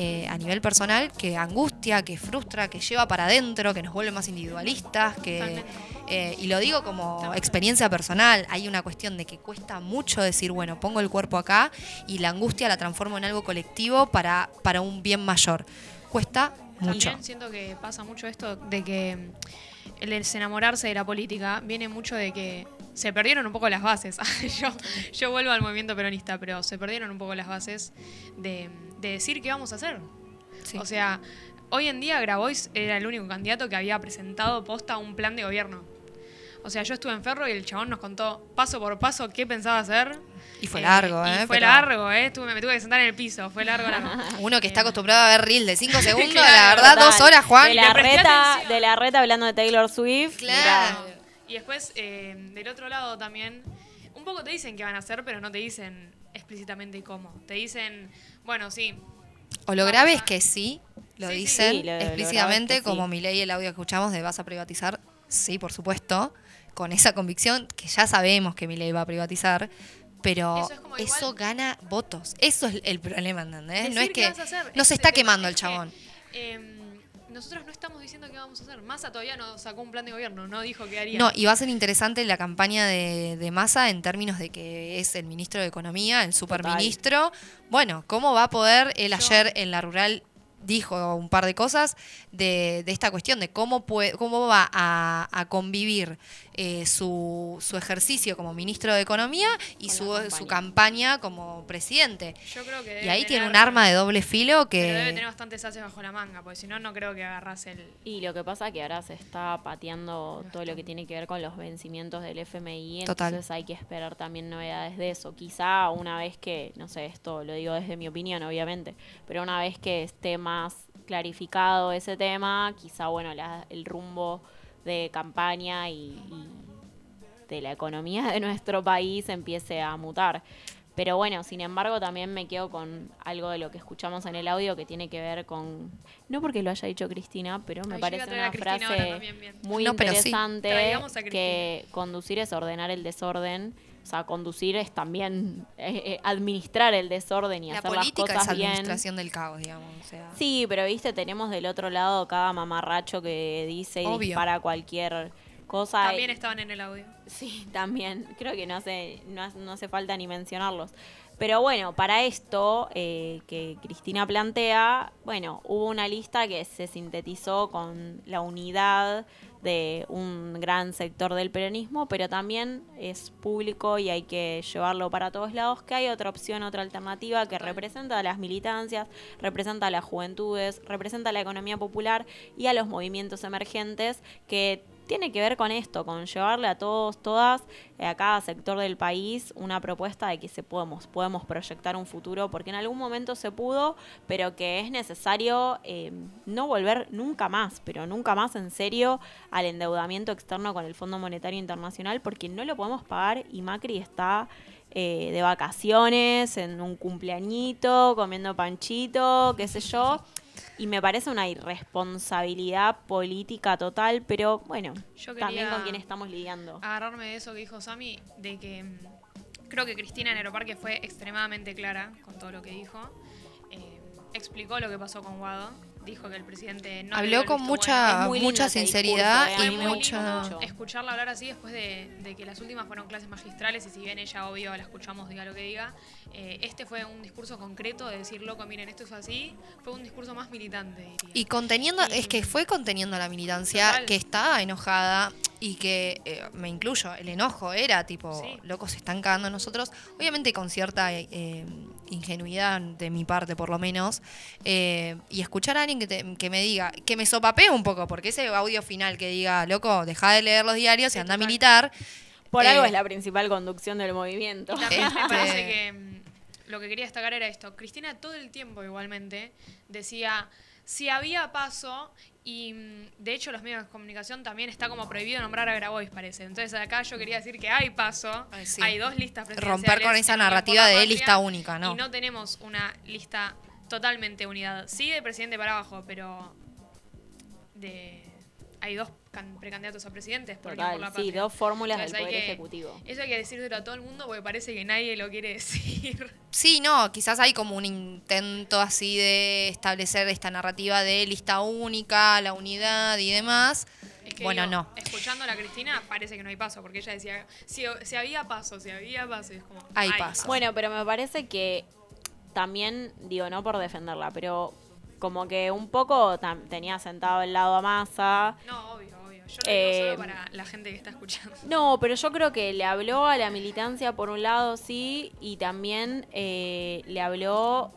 eh, a nivel personal que angustia, que frustra, que lleva para adentro, que nos vuelve más individualistas, que eh, y lo digo como experiencia personal, hay una cuestión de que cuesta mucho decir, bueno, pongo el cuerpo acá y la angustia la transformo en algo colectivo para, para un bien mayor. Cuesta mucho. También siento que pasa mucho esto de que el desenamorarse de la política viene mucho de que se perdieron un poco las bases. yo, yo vuelvo al movimiento peronista, pero se perdieron un poco las bases de, de decir qué vamos a hacer. O sea, hoy en día Grabois era el único candidato que había presentado posta un plan de gobierno. O sea, yo estuve en Ferro y el chabón nos contó paso por paso qué pensaba hacer. Y fue largo, y ¿eh? fue Pero- largo, ¿eh? Estuve- me tuve que sentar en el piso, fue largo, largo. Uno que está acostumbrado a ver reel de 5 segundos, Claro, la verdad, Total. dos horas, Juan. De la, reta, de la reta hablando de Taylor Swift. Claro. Y después, eh, del otro lado también, un poco te dicen qué van a hacer, pero no te dicen explícitamente cómo. Te dicen, bueno, sí. O lo grave es que sí, lo Sí, sí, dicen sí, lo explícitamente, es que sí. como mi ley el audio que escuchamos de vas a privatizar, sí, por supuesto, con esa convicción que ya sabemos que mi ley va a privatizar, pero Eso es gana votos. Eso es el problema, ¿entendés? No es qué que vas a hacer, no se es está quemando el que, chabón. em, nosotros no estamos diciendo qué vamos a hacer. Massa todavía no sacó un plan de gobierno, no dijo qué haría. No, y va a ser interesante la campaña de, de Massa en términos de que es el ministro de Economía, el superministro. Bueno, ¿cómo va a poder? Él ayer en la rural dijo un par de cosas de, de esta cuestión, de cómo, puede, cómo va a, a convivir eh, su, su ejercicio como ministro de Economía y su, su campaña como presidente. Yo creo que Y ahí tiene un arma de doble filo Pero debe que... tener bastantes haces bajo la manga, porque si no, no creo que agarrase el. Y lo que pasa es que ahora se está pateando todo lo que tiene que ver con los vencimientos del FMI, Total. entonces hay que esperar también novedades de eso. Quizá una vez que, no sé, esto lo digo desde mi opinión, obviamente, pero una vez que esté más clarificado ese tema, quizá, bueno, la- el rumbo de campaña y, y de la economía de nuestro país empiece a mutar. Pero bueno, sin embargo, también me quedo con algo de lo que escuchamos en el audio que tiene que ver con. No porque lo haya dicho Cristina, pero me Ay, parece una frase también, muy No, pero sí. interesante que conducir es ordenar el desorden. O sea, conducir es también eh, eh, administrar el desorden y La hacer las política cosas es bien. administración del caos, digamos. o sea. Sí, pero viste, tenemos del otro lado cada mamarracho que dice y Obvio. dispara cualquier cosa. También estaban en el audio. Sí, también. Creo que no hace, no, no hace falta ni mencionarlos. Pero bueno, para esto eh, que Cristina plantea, bueno, hubo una lista que se sintetizó con la unidad de un gran sector del peronismo, pero también es público y hay que llevarlo para todos lados, que hay otra opción, otra alternativa que representa a las militancias, representa a las juventudes, representa a la economía popular y a los movimientos emergentes que tiene que ver con esto, con llevarle a todos, todas, eh, a cada sector del país una propuesta de que se podemos, podemos proyectar un futuro, porque en algún momento se pudo, pero que es necesario eh, no volver nunca más, pero nunca más en serio al endeudamiento externo con el Fondo Monetario Internacional, porque no lo podemos pagar y Macri está eh, de vacaciones, en un cumpleañito, comiendo panchito, qué sé yo. Y me parece una irresponsabilidad política total, pero bueno, Yo también con quién estamos lidiando. Agarrarme de eso que dijo Sami, de que mm, creo que Cristina en Aeroparque fue extremadamente clara con todo lo que dijo. Eh, explicó lo que pasó con Guado. Dijo que el presidente no Habló con mucha- bueno. Mucha sinceridad discurso, ¿eh? Y mucha- Escucharla hablar así después de, de que las últimas fueron clases magistrales y si bien ella, obvio, la escuchamos, diga lo que diga, eh, este fue un discurso concreto de decir, loco, miren, esto es así. Fue un discurso más militante, diría. Y conteniendo, es que fue conteniendo a la militancia Total. que está enojada y que eh, me incluyo, el enojo era tipo, locos, se están cagando nosotros, obviamente con cierta eh, ingenuidad de mi parte por lo menos, y escuchar a alguien que, te- que me diga, que me sopapee un poco, porque ese audio final que diga, loco, deja de leer los diarios y anda a militar. Por eh, algo es la principal conducción del movimiento. Y también me Este- parece que mm, lo que quería destacar era esto. Cristina todo el tiempo igualmente decía, si había paso, y mm, de hecho los medios de comunicación también está como prohibido nombrar a Grabois, parece. Entonces acá yo quería decir que hay paso, sí. hay dos listas presidenciales. Romper con esa narrativa de Patria, lista única, ¿no? Y no tenemos una lista totalmente unidad. Sí de presidente para abajo, pero de... Hay dos can- precandidatos a presidentes por Total, por la sí, Patria. dos fórmulas del Poder que- Ejecutivo. Eso hay que decírselo a todo el mundo porque parece que nadie lo quiere decir. Sí, no, quizás hay como un intento así de establecer esta narrativa de lista única, la unidad y demás. Es que bueno, digo, no. Escuchando a la Cristina parece que no hay paso, porque ella decía, si, si había paso, si había paso, y es como, Hay paso. Bueno, pero me parece que también, digo, no por defenderla, pero como que un poco tenía sentado el lado a Massa. No, obvio, obvio. Yo lo Eh, digo solo para la gente que está escuchando. No, pero yo creo que le habló a la militancia por un lado, sí, y también eh, le habló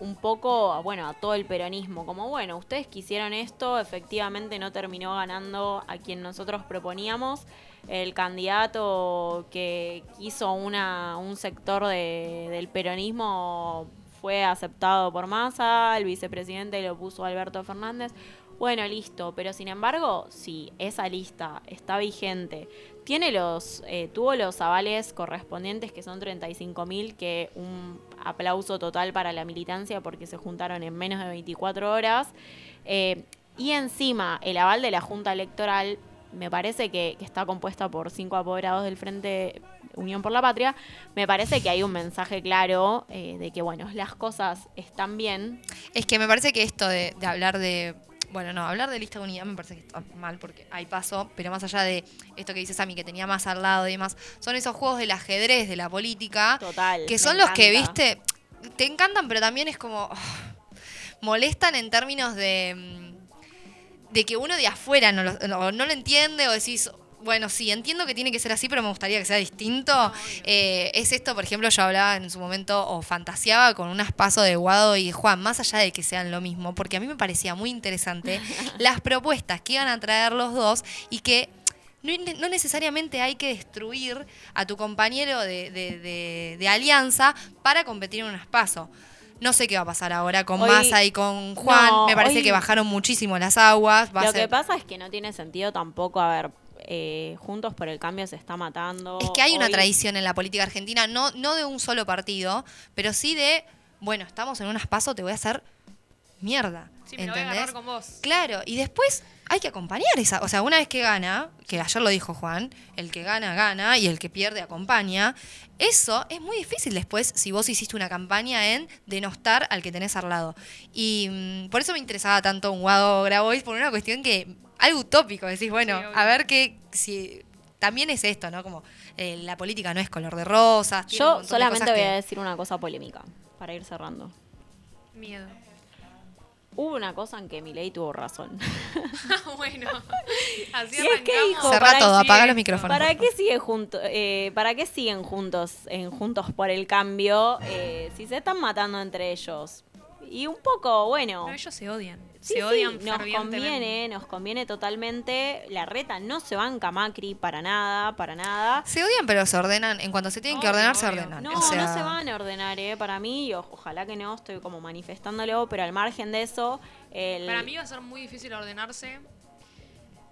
un poco, bueno, a todo el peronismo, como bueno, ustedes quisieron esto, efectivamente no terminó ganando a quien nosotros proponíamos. El candidato que quiso una, un sector de- del peronismo fue aceptado por Massa, el vicepresidente lo puso Alberto Fernández. Bueno, listo, pero sin embargo, si esa lista está vigente, tiene los, eh, tuvo los avales correspondientes, que son 35.000, que un aplauso total para la militancia porque se juntaron en menos de 24 horas. Eh, y encima, el aval de la Junta Electoral, me parece que, que está compuesta por cinco apoderados del Frente Unión por la Patria, me parece que hay un mensaje claro eh, de que, bueno, las cosas están bien. Es que me parece que esto de, de hablar de. Bueno, no, hablar de lista de unidad me parece que está mal porque hay paso, pero más allá de esto que dice Sammy, que tenía más al lado y demás, son esos juegos del ajedrez, de la política, Total. que son los que, viste, te encantan, pero también es como. molestan en términos de. De que uno de afuera no lo, no, no lo entiende o decís. Bueno, sí, entiendo que tiene que ser así, pero me gustaría que sea distinto. Eh, es esto, por ejemplo, yo hablaba en su momento o fantaseaba con unas pasos de Guado y Juan, más allá de que sean lo mismo, porque a mí me parecía muy interesante las propuestas que iban a traer los dos y que no, no necesariamente hay que destruir a tu compañero de, de- de- de alianza para competir en unas pasos. No sé qué va a pasar ahora con Hoy- Massa y con Juan. No, me parece hoy- que bajaron muchísimo las aguas. Va a Lo ser- que pasa es que no tiene sentido tampoco, a ver, eh, Juntos por el Cambio se está matando. Es que hay una Hoy- tradición en la política argentina, no, no de un solo partido, pero sí de, bueno, estamos en unas pasos, te voy a hacer mierda. Sí, me lo voy a agarrar con vos. Claro, y después hay que acompañar esa. O sea, una vez que gana, que ayer lo dijo Juan, el que gana, gana, y el que pierde, acompaña. Eso es muy difícil después si vos hiciste una campaña en denostar al que tenés al lado. Y mm, por eso me interesaba tanto un Guado Grabois, por una cuestión que. algo utópico. Decís, bueno, Sí, a ver qué. si También es esto, ¿no? Como eh, la política no es color de rosas. Yo de solamente voy que- a decir una cosa polémica, para ir cerrando. Miedo. Hubo una cosa en que Milei tuvo razón. bueno, así Y es que dijo, ¿para todo, apaga los micrófonos, ¿Para qué sigue junto, eh, ¿Para qué siguen juntos en Juntos por el Cambio eh, si se están matando entre ellos? Y un poco, bueno. No, ellos se odian. Sí, se sí, odian nos fervientemente. conviene, nos conviene totalmente. La reta no se banca Macri para nada, para nada. Se odian, pero se ordenan. En cuanto se tienen que Obvio, ordenar, se ordenan. No, O sea, no se van a ordenar, eh, para mí, y o- ojalá que no, estoy como manifestándolo, pero al margen de eso, el... Para mí va a ser muy difícil ordenarse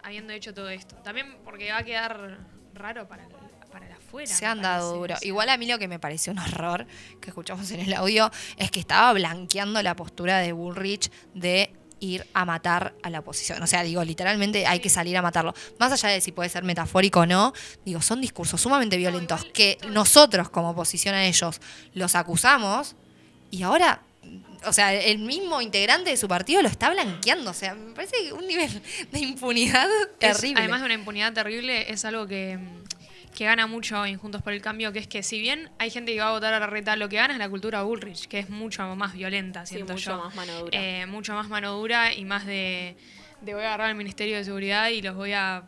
habiendo hecho todo esto. También porque va a quedar raro para, el- para la afuera. Se han dado parece, duro. o sea. Igual a mí lo que me pareció un horror que escuchamos en el audio es que estaba blanqueando la postura de Bullrich de ir a matar a la oposición. O sea, digo, literalmente hay que salir a matarlo. Más allá de si puede ser metafórico o no, digo, son discursos sumamente violentos que nosotros como oposición a ellos los acusamos y ahora, o sea, el mismo integrante de su partido lo está blanqueando. O sea, me parece que un nivel de impunidad Es- terrible. además de una impunidad terrible, es algo que, que gana mucho en Juntos por el Cambio, que es que si bien hay gente que va a votar a la reta, lo que gana es la cultura Bullrich, que es mucho más violenta, Sí, siento mucho yo. más mano dura. Eh, mucho más mano dura y más de, de voy a agarrar al Ministerio de Seguridad y los voy a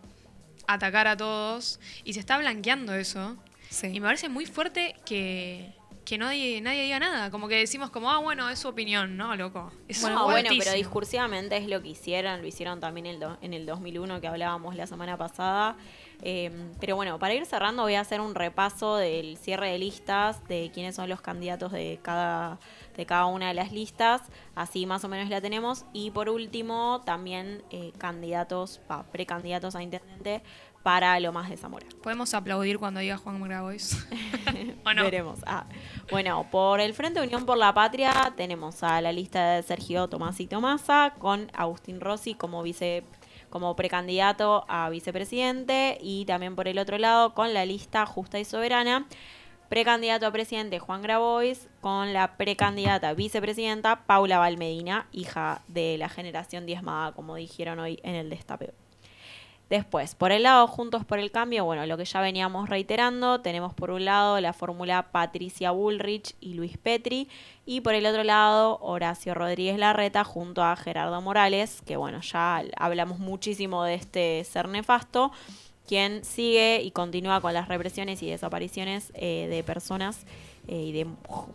atacar a todos. Y se está blanqueando eso. Y me parece muy fuerte que, que nadie, nadie diga nada. Como que decimos como, ah, bueno, es su opinión, ¿no, loco? Es No, bueno, pero discursivamente es lo que hicieron, lo hicieron también el do- en el 2001 que hablábamos la semana pasada. Eh, pero bueno, para ir cerrando voy a hacer un repaso del cierre de listas, de quiénes son los candidatos de cada, de cada una de las listas, así más o menos la tenemos. Y por último, también eh, candidatos, precandidatos a intendente para Lomas de Zamora. ¿Podemos aplaudir cuando diga Juan Grabois? ¿O no? Veremos. Ah, bueno, por el Frente Unión por la Patria tenemos a la lista de Sergio Tomás y Tomasa con Agustín Rossi como vice como precandidato a vicepresidente y también por el otro lado con la lista Justa y Soberana precandidato a presidente Juan Grabois con la precandidata vicepresidenta Paula Valmedina, hija de la generación diezmada, como dijeron hoy en el destape. Después, por el lado Juntos por el Cambio, bueno, lo que ya veníamos reiterando, tenemos por un lado la fórmula Patricia Bullrich y Luis Petri, y por el otro lado Horacio Rodríguez Larreta junto a Gerardo Morales, que bueno, ya hablamos muchísimo de este ser nefasto, quien sigue y continúa con las represiones y desapariciones eh, de personas eh, y de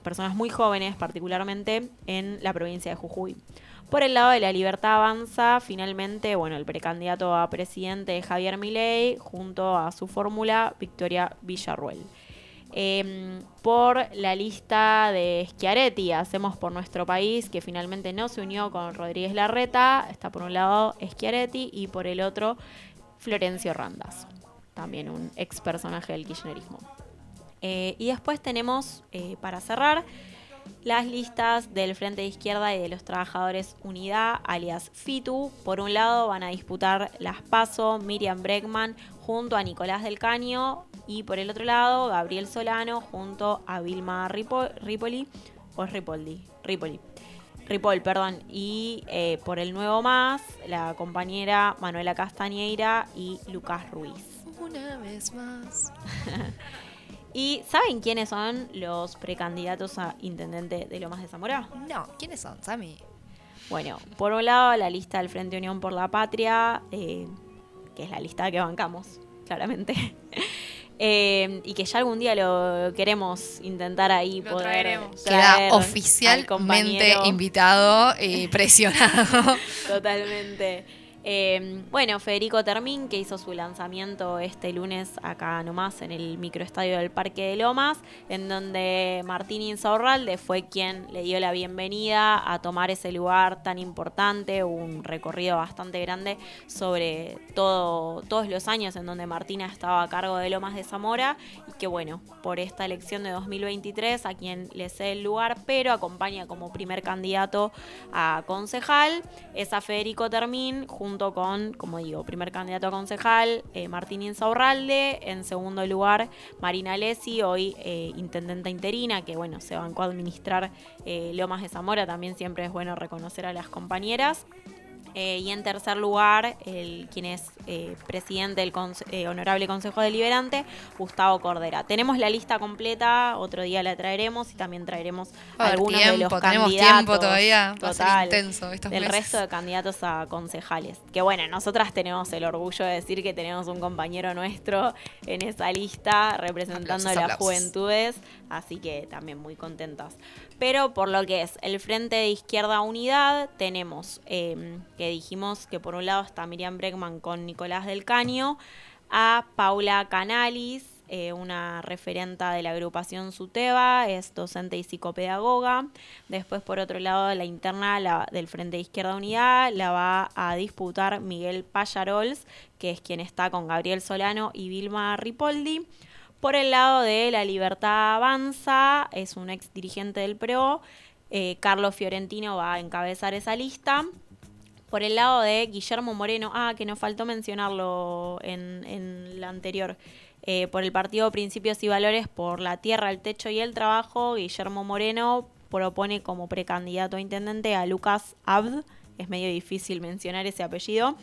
personas muy jóvenes particularmente en la provincia de Jujuy. Por el lado de la libertad avanza, finalmente, bueno, el precandidato a presidente Javier Milei junto a su fórmula Victoria Villarruel. Em, por la lista de Schiaretti, hacemos por nuestro país, que finalmente no se unió con Rodríguez Larreta, está por un lado Schiaretti y por el otro Florencio Randazzo, también un ex personaje del kirchnerismo. Eh, y después tenemos, eh, para cerrar, las listas del Frente de Izquierda y de los Trabajadores Unidad, alias FITU. Por un lado van a disputar las PASO, Miriam Bregman junto a Nicolás del Caño y por el otro lado Gabriel Solano junto a Vilma Ripo- Ripoli o Ripoldi, Ripoli. Ripoll, perdón, y eh, por el nuevo más, la compañera Manuela Castañeira y Lucas Ruiz. Una vez más. ¿Y saben quiénes son los precandidatos a intendente de Lomas de Zamora? No, ¿quiénes son, Sammy? Bueno, por un lado la lista del Frente Unión por la Patria, eh, que es la lista que bancamos, claramente. Eh, y que ya algún día lo queremos intentar ahí Lo poder traeremos. traer Queda al oficialmente invitado y presionado. Totalmente. Eh, bueno, Federico Termín, que hizo su lanzamiento este lunes acá nomás en el microestadio del Parque de Lomas, en donde Martín Insaurralde fue quien le dio la bienvenida a tomar ese lugar tan importante, un recorrido bastante grande sobre todo, todos los años en donde Martina estaba a cargo de Lomas de Zamora y que bueno, por esta elección de 2023 a quien le cede el lugar, pero acompaña como primer candidato a concejal, es a Federico Termín, junto con, como digo, primer candidato a concejal, eh, Martín Insaurralde, en segundo lugar, Marina Lesi, hoy eh, intendenta interina, que bueno, se bancó a administrar eh, Lomas de Zamora, también siempre es bueno reconocer a las compañeras. Eh, y en tercer lugar, el, quien es eh, presidente del conse- eh, Honorable Consejo Deliberante, Gustavo Cordera. Tenemos la lista completa, otro día la traeremos y también traeremos a algunos de los tenemos candidatos. tiempo todavía, va a ser total, intenso estos del meses. resto de candidatos a concejales. Que bueno, nosotras tenemos el orgullo de decir que tenemos un compañero nuestro en esa lista representando Aplausos, a las aplausos. juventudes, así que también muy contentas. Pero por lo que es el Frente de Izquierda Unidad, tenemos eh, que dijimos que por un lado está Miriam Bregman con Nicolás del Caño, a Paula Canalis, eh, una referenta de la agrupación SUTEBA, es docente y psicopedagoga. Después, por otro lado, la interna del Frente de Izquierda Unidad la va a disputar Miguel Payarols, que es quien está con Gabriel Solano y Vilma Ripoldi. Por el lado de La Libertad Avanza, es un ex dirigente del PRO. eh, Carlos Fiorentino va a encabezar esa lista. Por el lado de Guillermo Moreno, ah, que nos faltó mencionarlo en, en la anterior. Eh, por el partido Principios y Valores, por la Tierra, el Techo y el Trabajo, Guillermo Moreno propone como precandidato a intendente a Lucas Abd. Es medio difícil mencionar ese apellido.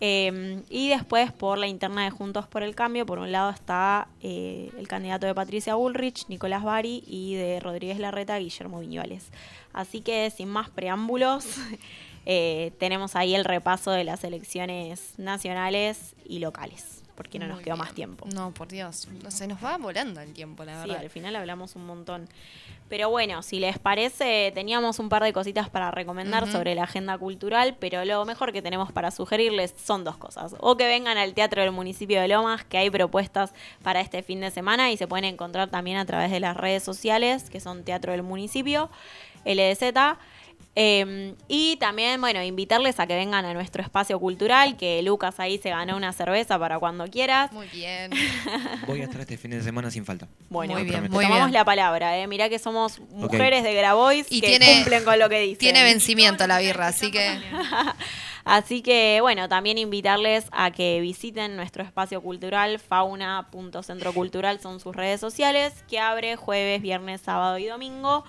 Eh, y después por la interna de Juntos por el Cambio, por un lado está eh, el candidato de Patricia Bullrich, Nicolás Bari, y de Rodríguez Larreta, Guillermo Viñuales. Así que sin más preámbulos, eh, tenemos ahí el repaso de las elecciones nacionales y locales, porque no nos quedó bien. más tiempo. No, por Dios. No, se nos va volando el tiempo, la Sí, verdad. al final hablamos un montón. Pero bueno, si les parece, teníamos un par de cositas para recomendar sobre la agenda cultural, pero lo mejor que tenemos para sugerirles son dos cosas. O que vengan al Teatro del Municipio de Lomas, que hay propuestas para este fin de semana y se pueden encontrar también a través de las redes sociales, que son Teatro del Municipio, LDZ. Eh, y también, bueno, invitarles a que vengan a nuestro espacio cultural, que Lucas ahí se ganó una cerveza para cuando quieras. Muy bien. Voy a estar este fin de semana sin falta. Bueno, Muy bien, muy tomamos bien. la palabra, ¿eh? Mirá que somos mujeres de Grabois Y que tiene- cumplen con lo que dicen. Tiene vencimiento la birra, así que. Así que, bueno, también invitarles a que visiten nuestro espacio cultural, fauna.centrocultural son sus redes sociales, que abre jueves, viernes, sábado y domingo.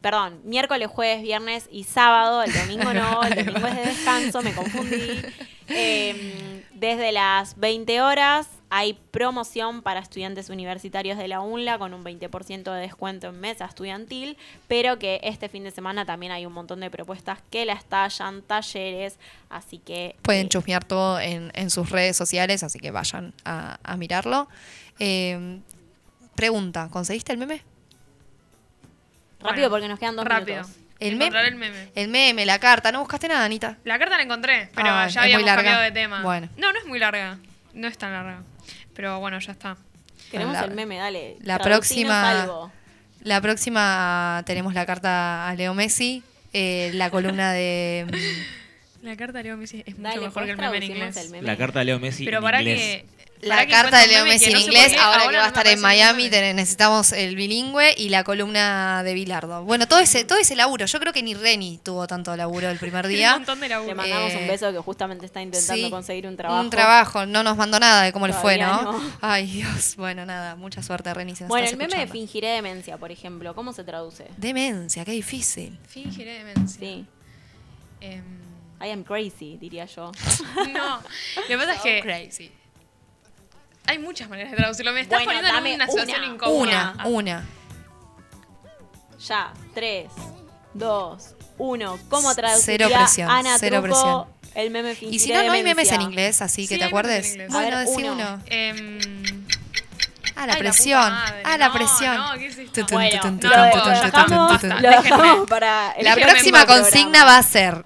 Perdón, miércoles, jueves, viernes y sábado. El domingo no, el domingo es de descanso, me confundí. Eh, desde las 20 horas hay promoción para estudiantes universitarios de la UNLA con un 20% de descuento en mesa estudiantil, pero que este fin de semana también hay un montón de propuestas que la estallan, talleres, así que Pueden chusmear todo en, en sus redes sociales, así que vayan a, a mirarlo. Eh, pregunta, ¿conseguiste el meme? Rápido porque nos quedan dos rápido. minutos. El meme, el meme. el meme, la carta. ¿No buscaste nada, Anita? La carta la encontré, pero Ah, ya ¿es muy habíamos cambiado de tema. Bueno. No, no es muy larga. No es tan larga. Pero bueno, ya está. Queremos La- el meme, dale. La próxima, algo. la próxima tenemos la carta a Leo Messi, eh, la columna de... La carta de Leo Messi es mucho Dale, mejor que el ¿podés meme en inglés. el meme? La carta de Leo Messi Pero en para inglés. que. La carta de Leo Messi en inglés, ahora que va a estar en Miami, te- necesitamos el bilingüe y la columna de Bilardo. Bueno, todo ese, todo ese laburo. Yo creo que ni Reni tuvo tanto laburo el primer día. Un montón de laburo. Le mandamos Eh, un beso que justamente está intentando sí, conseguir un trabajo. Un trabajo, no nos mandó nada de cómo le fue, Todavía ¿no? no. Ay, Dios. Bueno, nada, mucha suerte, Reni. si Bueno, el meme de fingiré demencia, por ejemplo, ¿cómo se traduce? Demencia, qué difícil. Fingiré demencia. Sí. Em, I am crazy, diría yo. no. Lo que pasa es que crazy. Hay muchas maneras de traducirlo. Me estás Bueno, poniendo dame en una situación una. incómoda. Una, una. Ya, 3, 2, 1. ¿Cómo traduciría Cero presión, Ana cero Trujo el meme Y si no, no hay memes en inglés, así Sí, que te acuerdes. Bueno, A ver, decí uno. uno. Em, Ah, la Ay, la presión. madre, ah, la no, presión. no, ¿qué es esto? Bueno, lo dejamos, para el La próxima programa. consigna va a ser: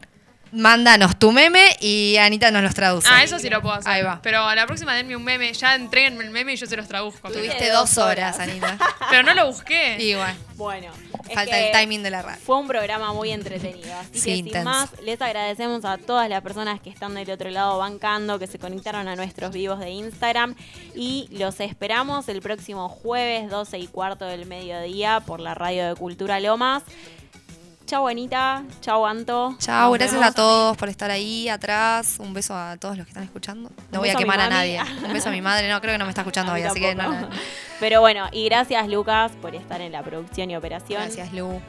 mándanos tu meme y Anita nos los traduce. Ah, eso sí lo puedo hacer. Ahí va. Pero a la próxima denme un meme, ya entréguenme el meme y yo se los traduzco. Tuviste dos horas, Anita. Pero no lo busqué. Igual. Bueno, Falta el timing de la radio. Fue un programa muy entretenido. Así Sí, que sin intenso. más, les agradecemos a todas las personas que están del otro lado bancando, que se conectaron a nuestros vivos de Instagram. Y los esperamos el próximo jueves, 12 y cuarto del mediodía, por la radio de Cultura Lomas. Chau, Anita. Chau, Anto. Chau, gracias a todos por estar ahí atrás. Un beso a todos los que están escuchando. No voy a quemar a, nadie. Un beso a mi madre. No, creo que no me está escuchando hoy, así que no. Pero bueno, y gracias, Lucas, por estar en la producción y operación. Gracias, Lu.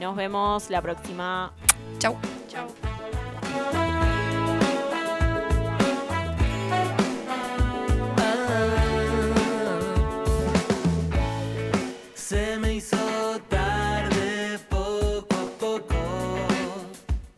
Nos vemos la próxima. Chau. Chau. se me hizo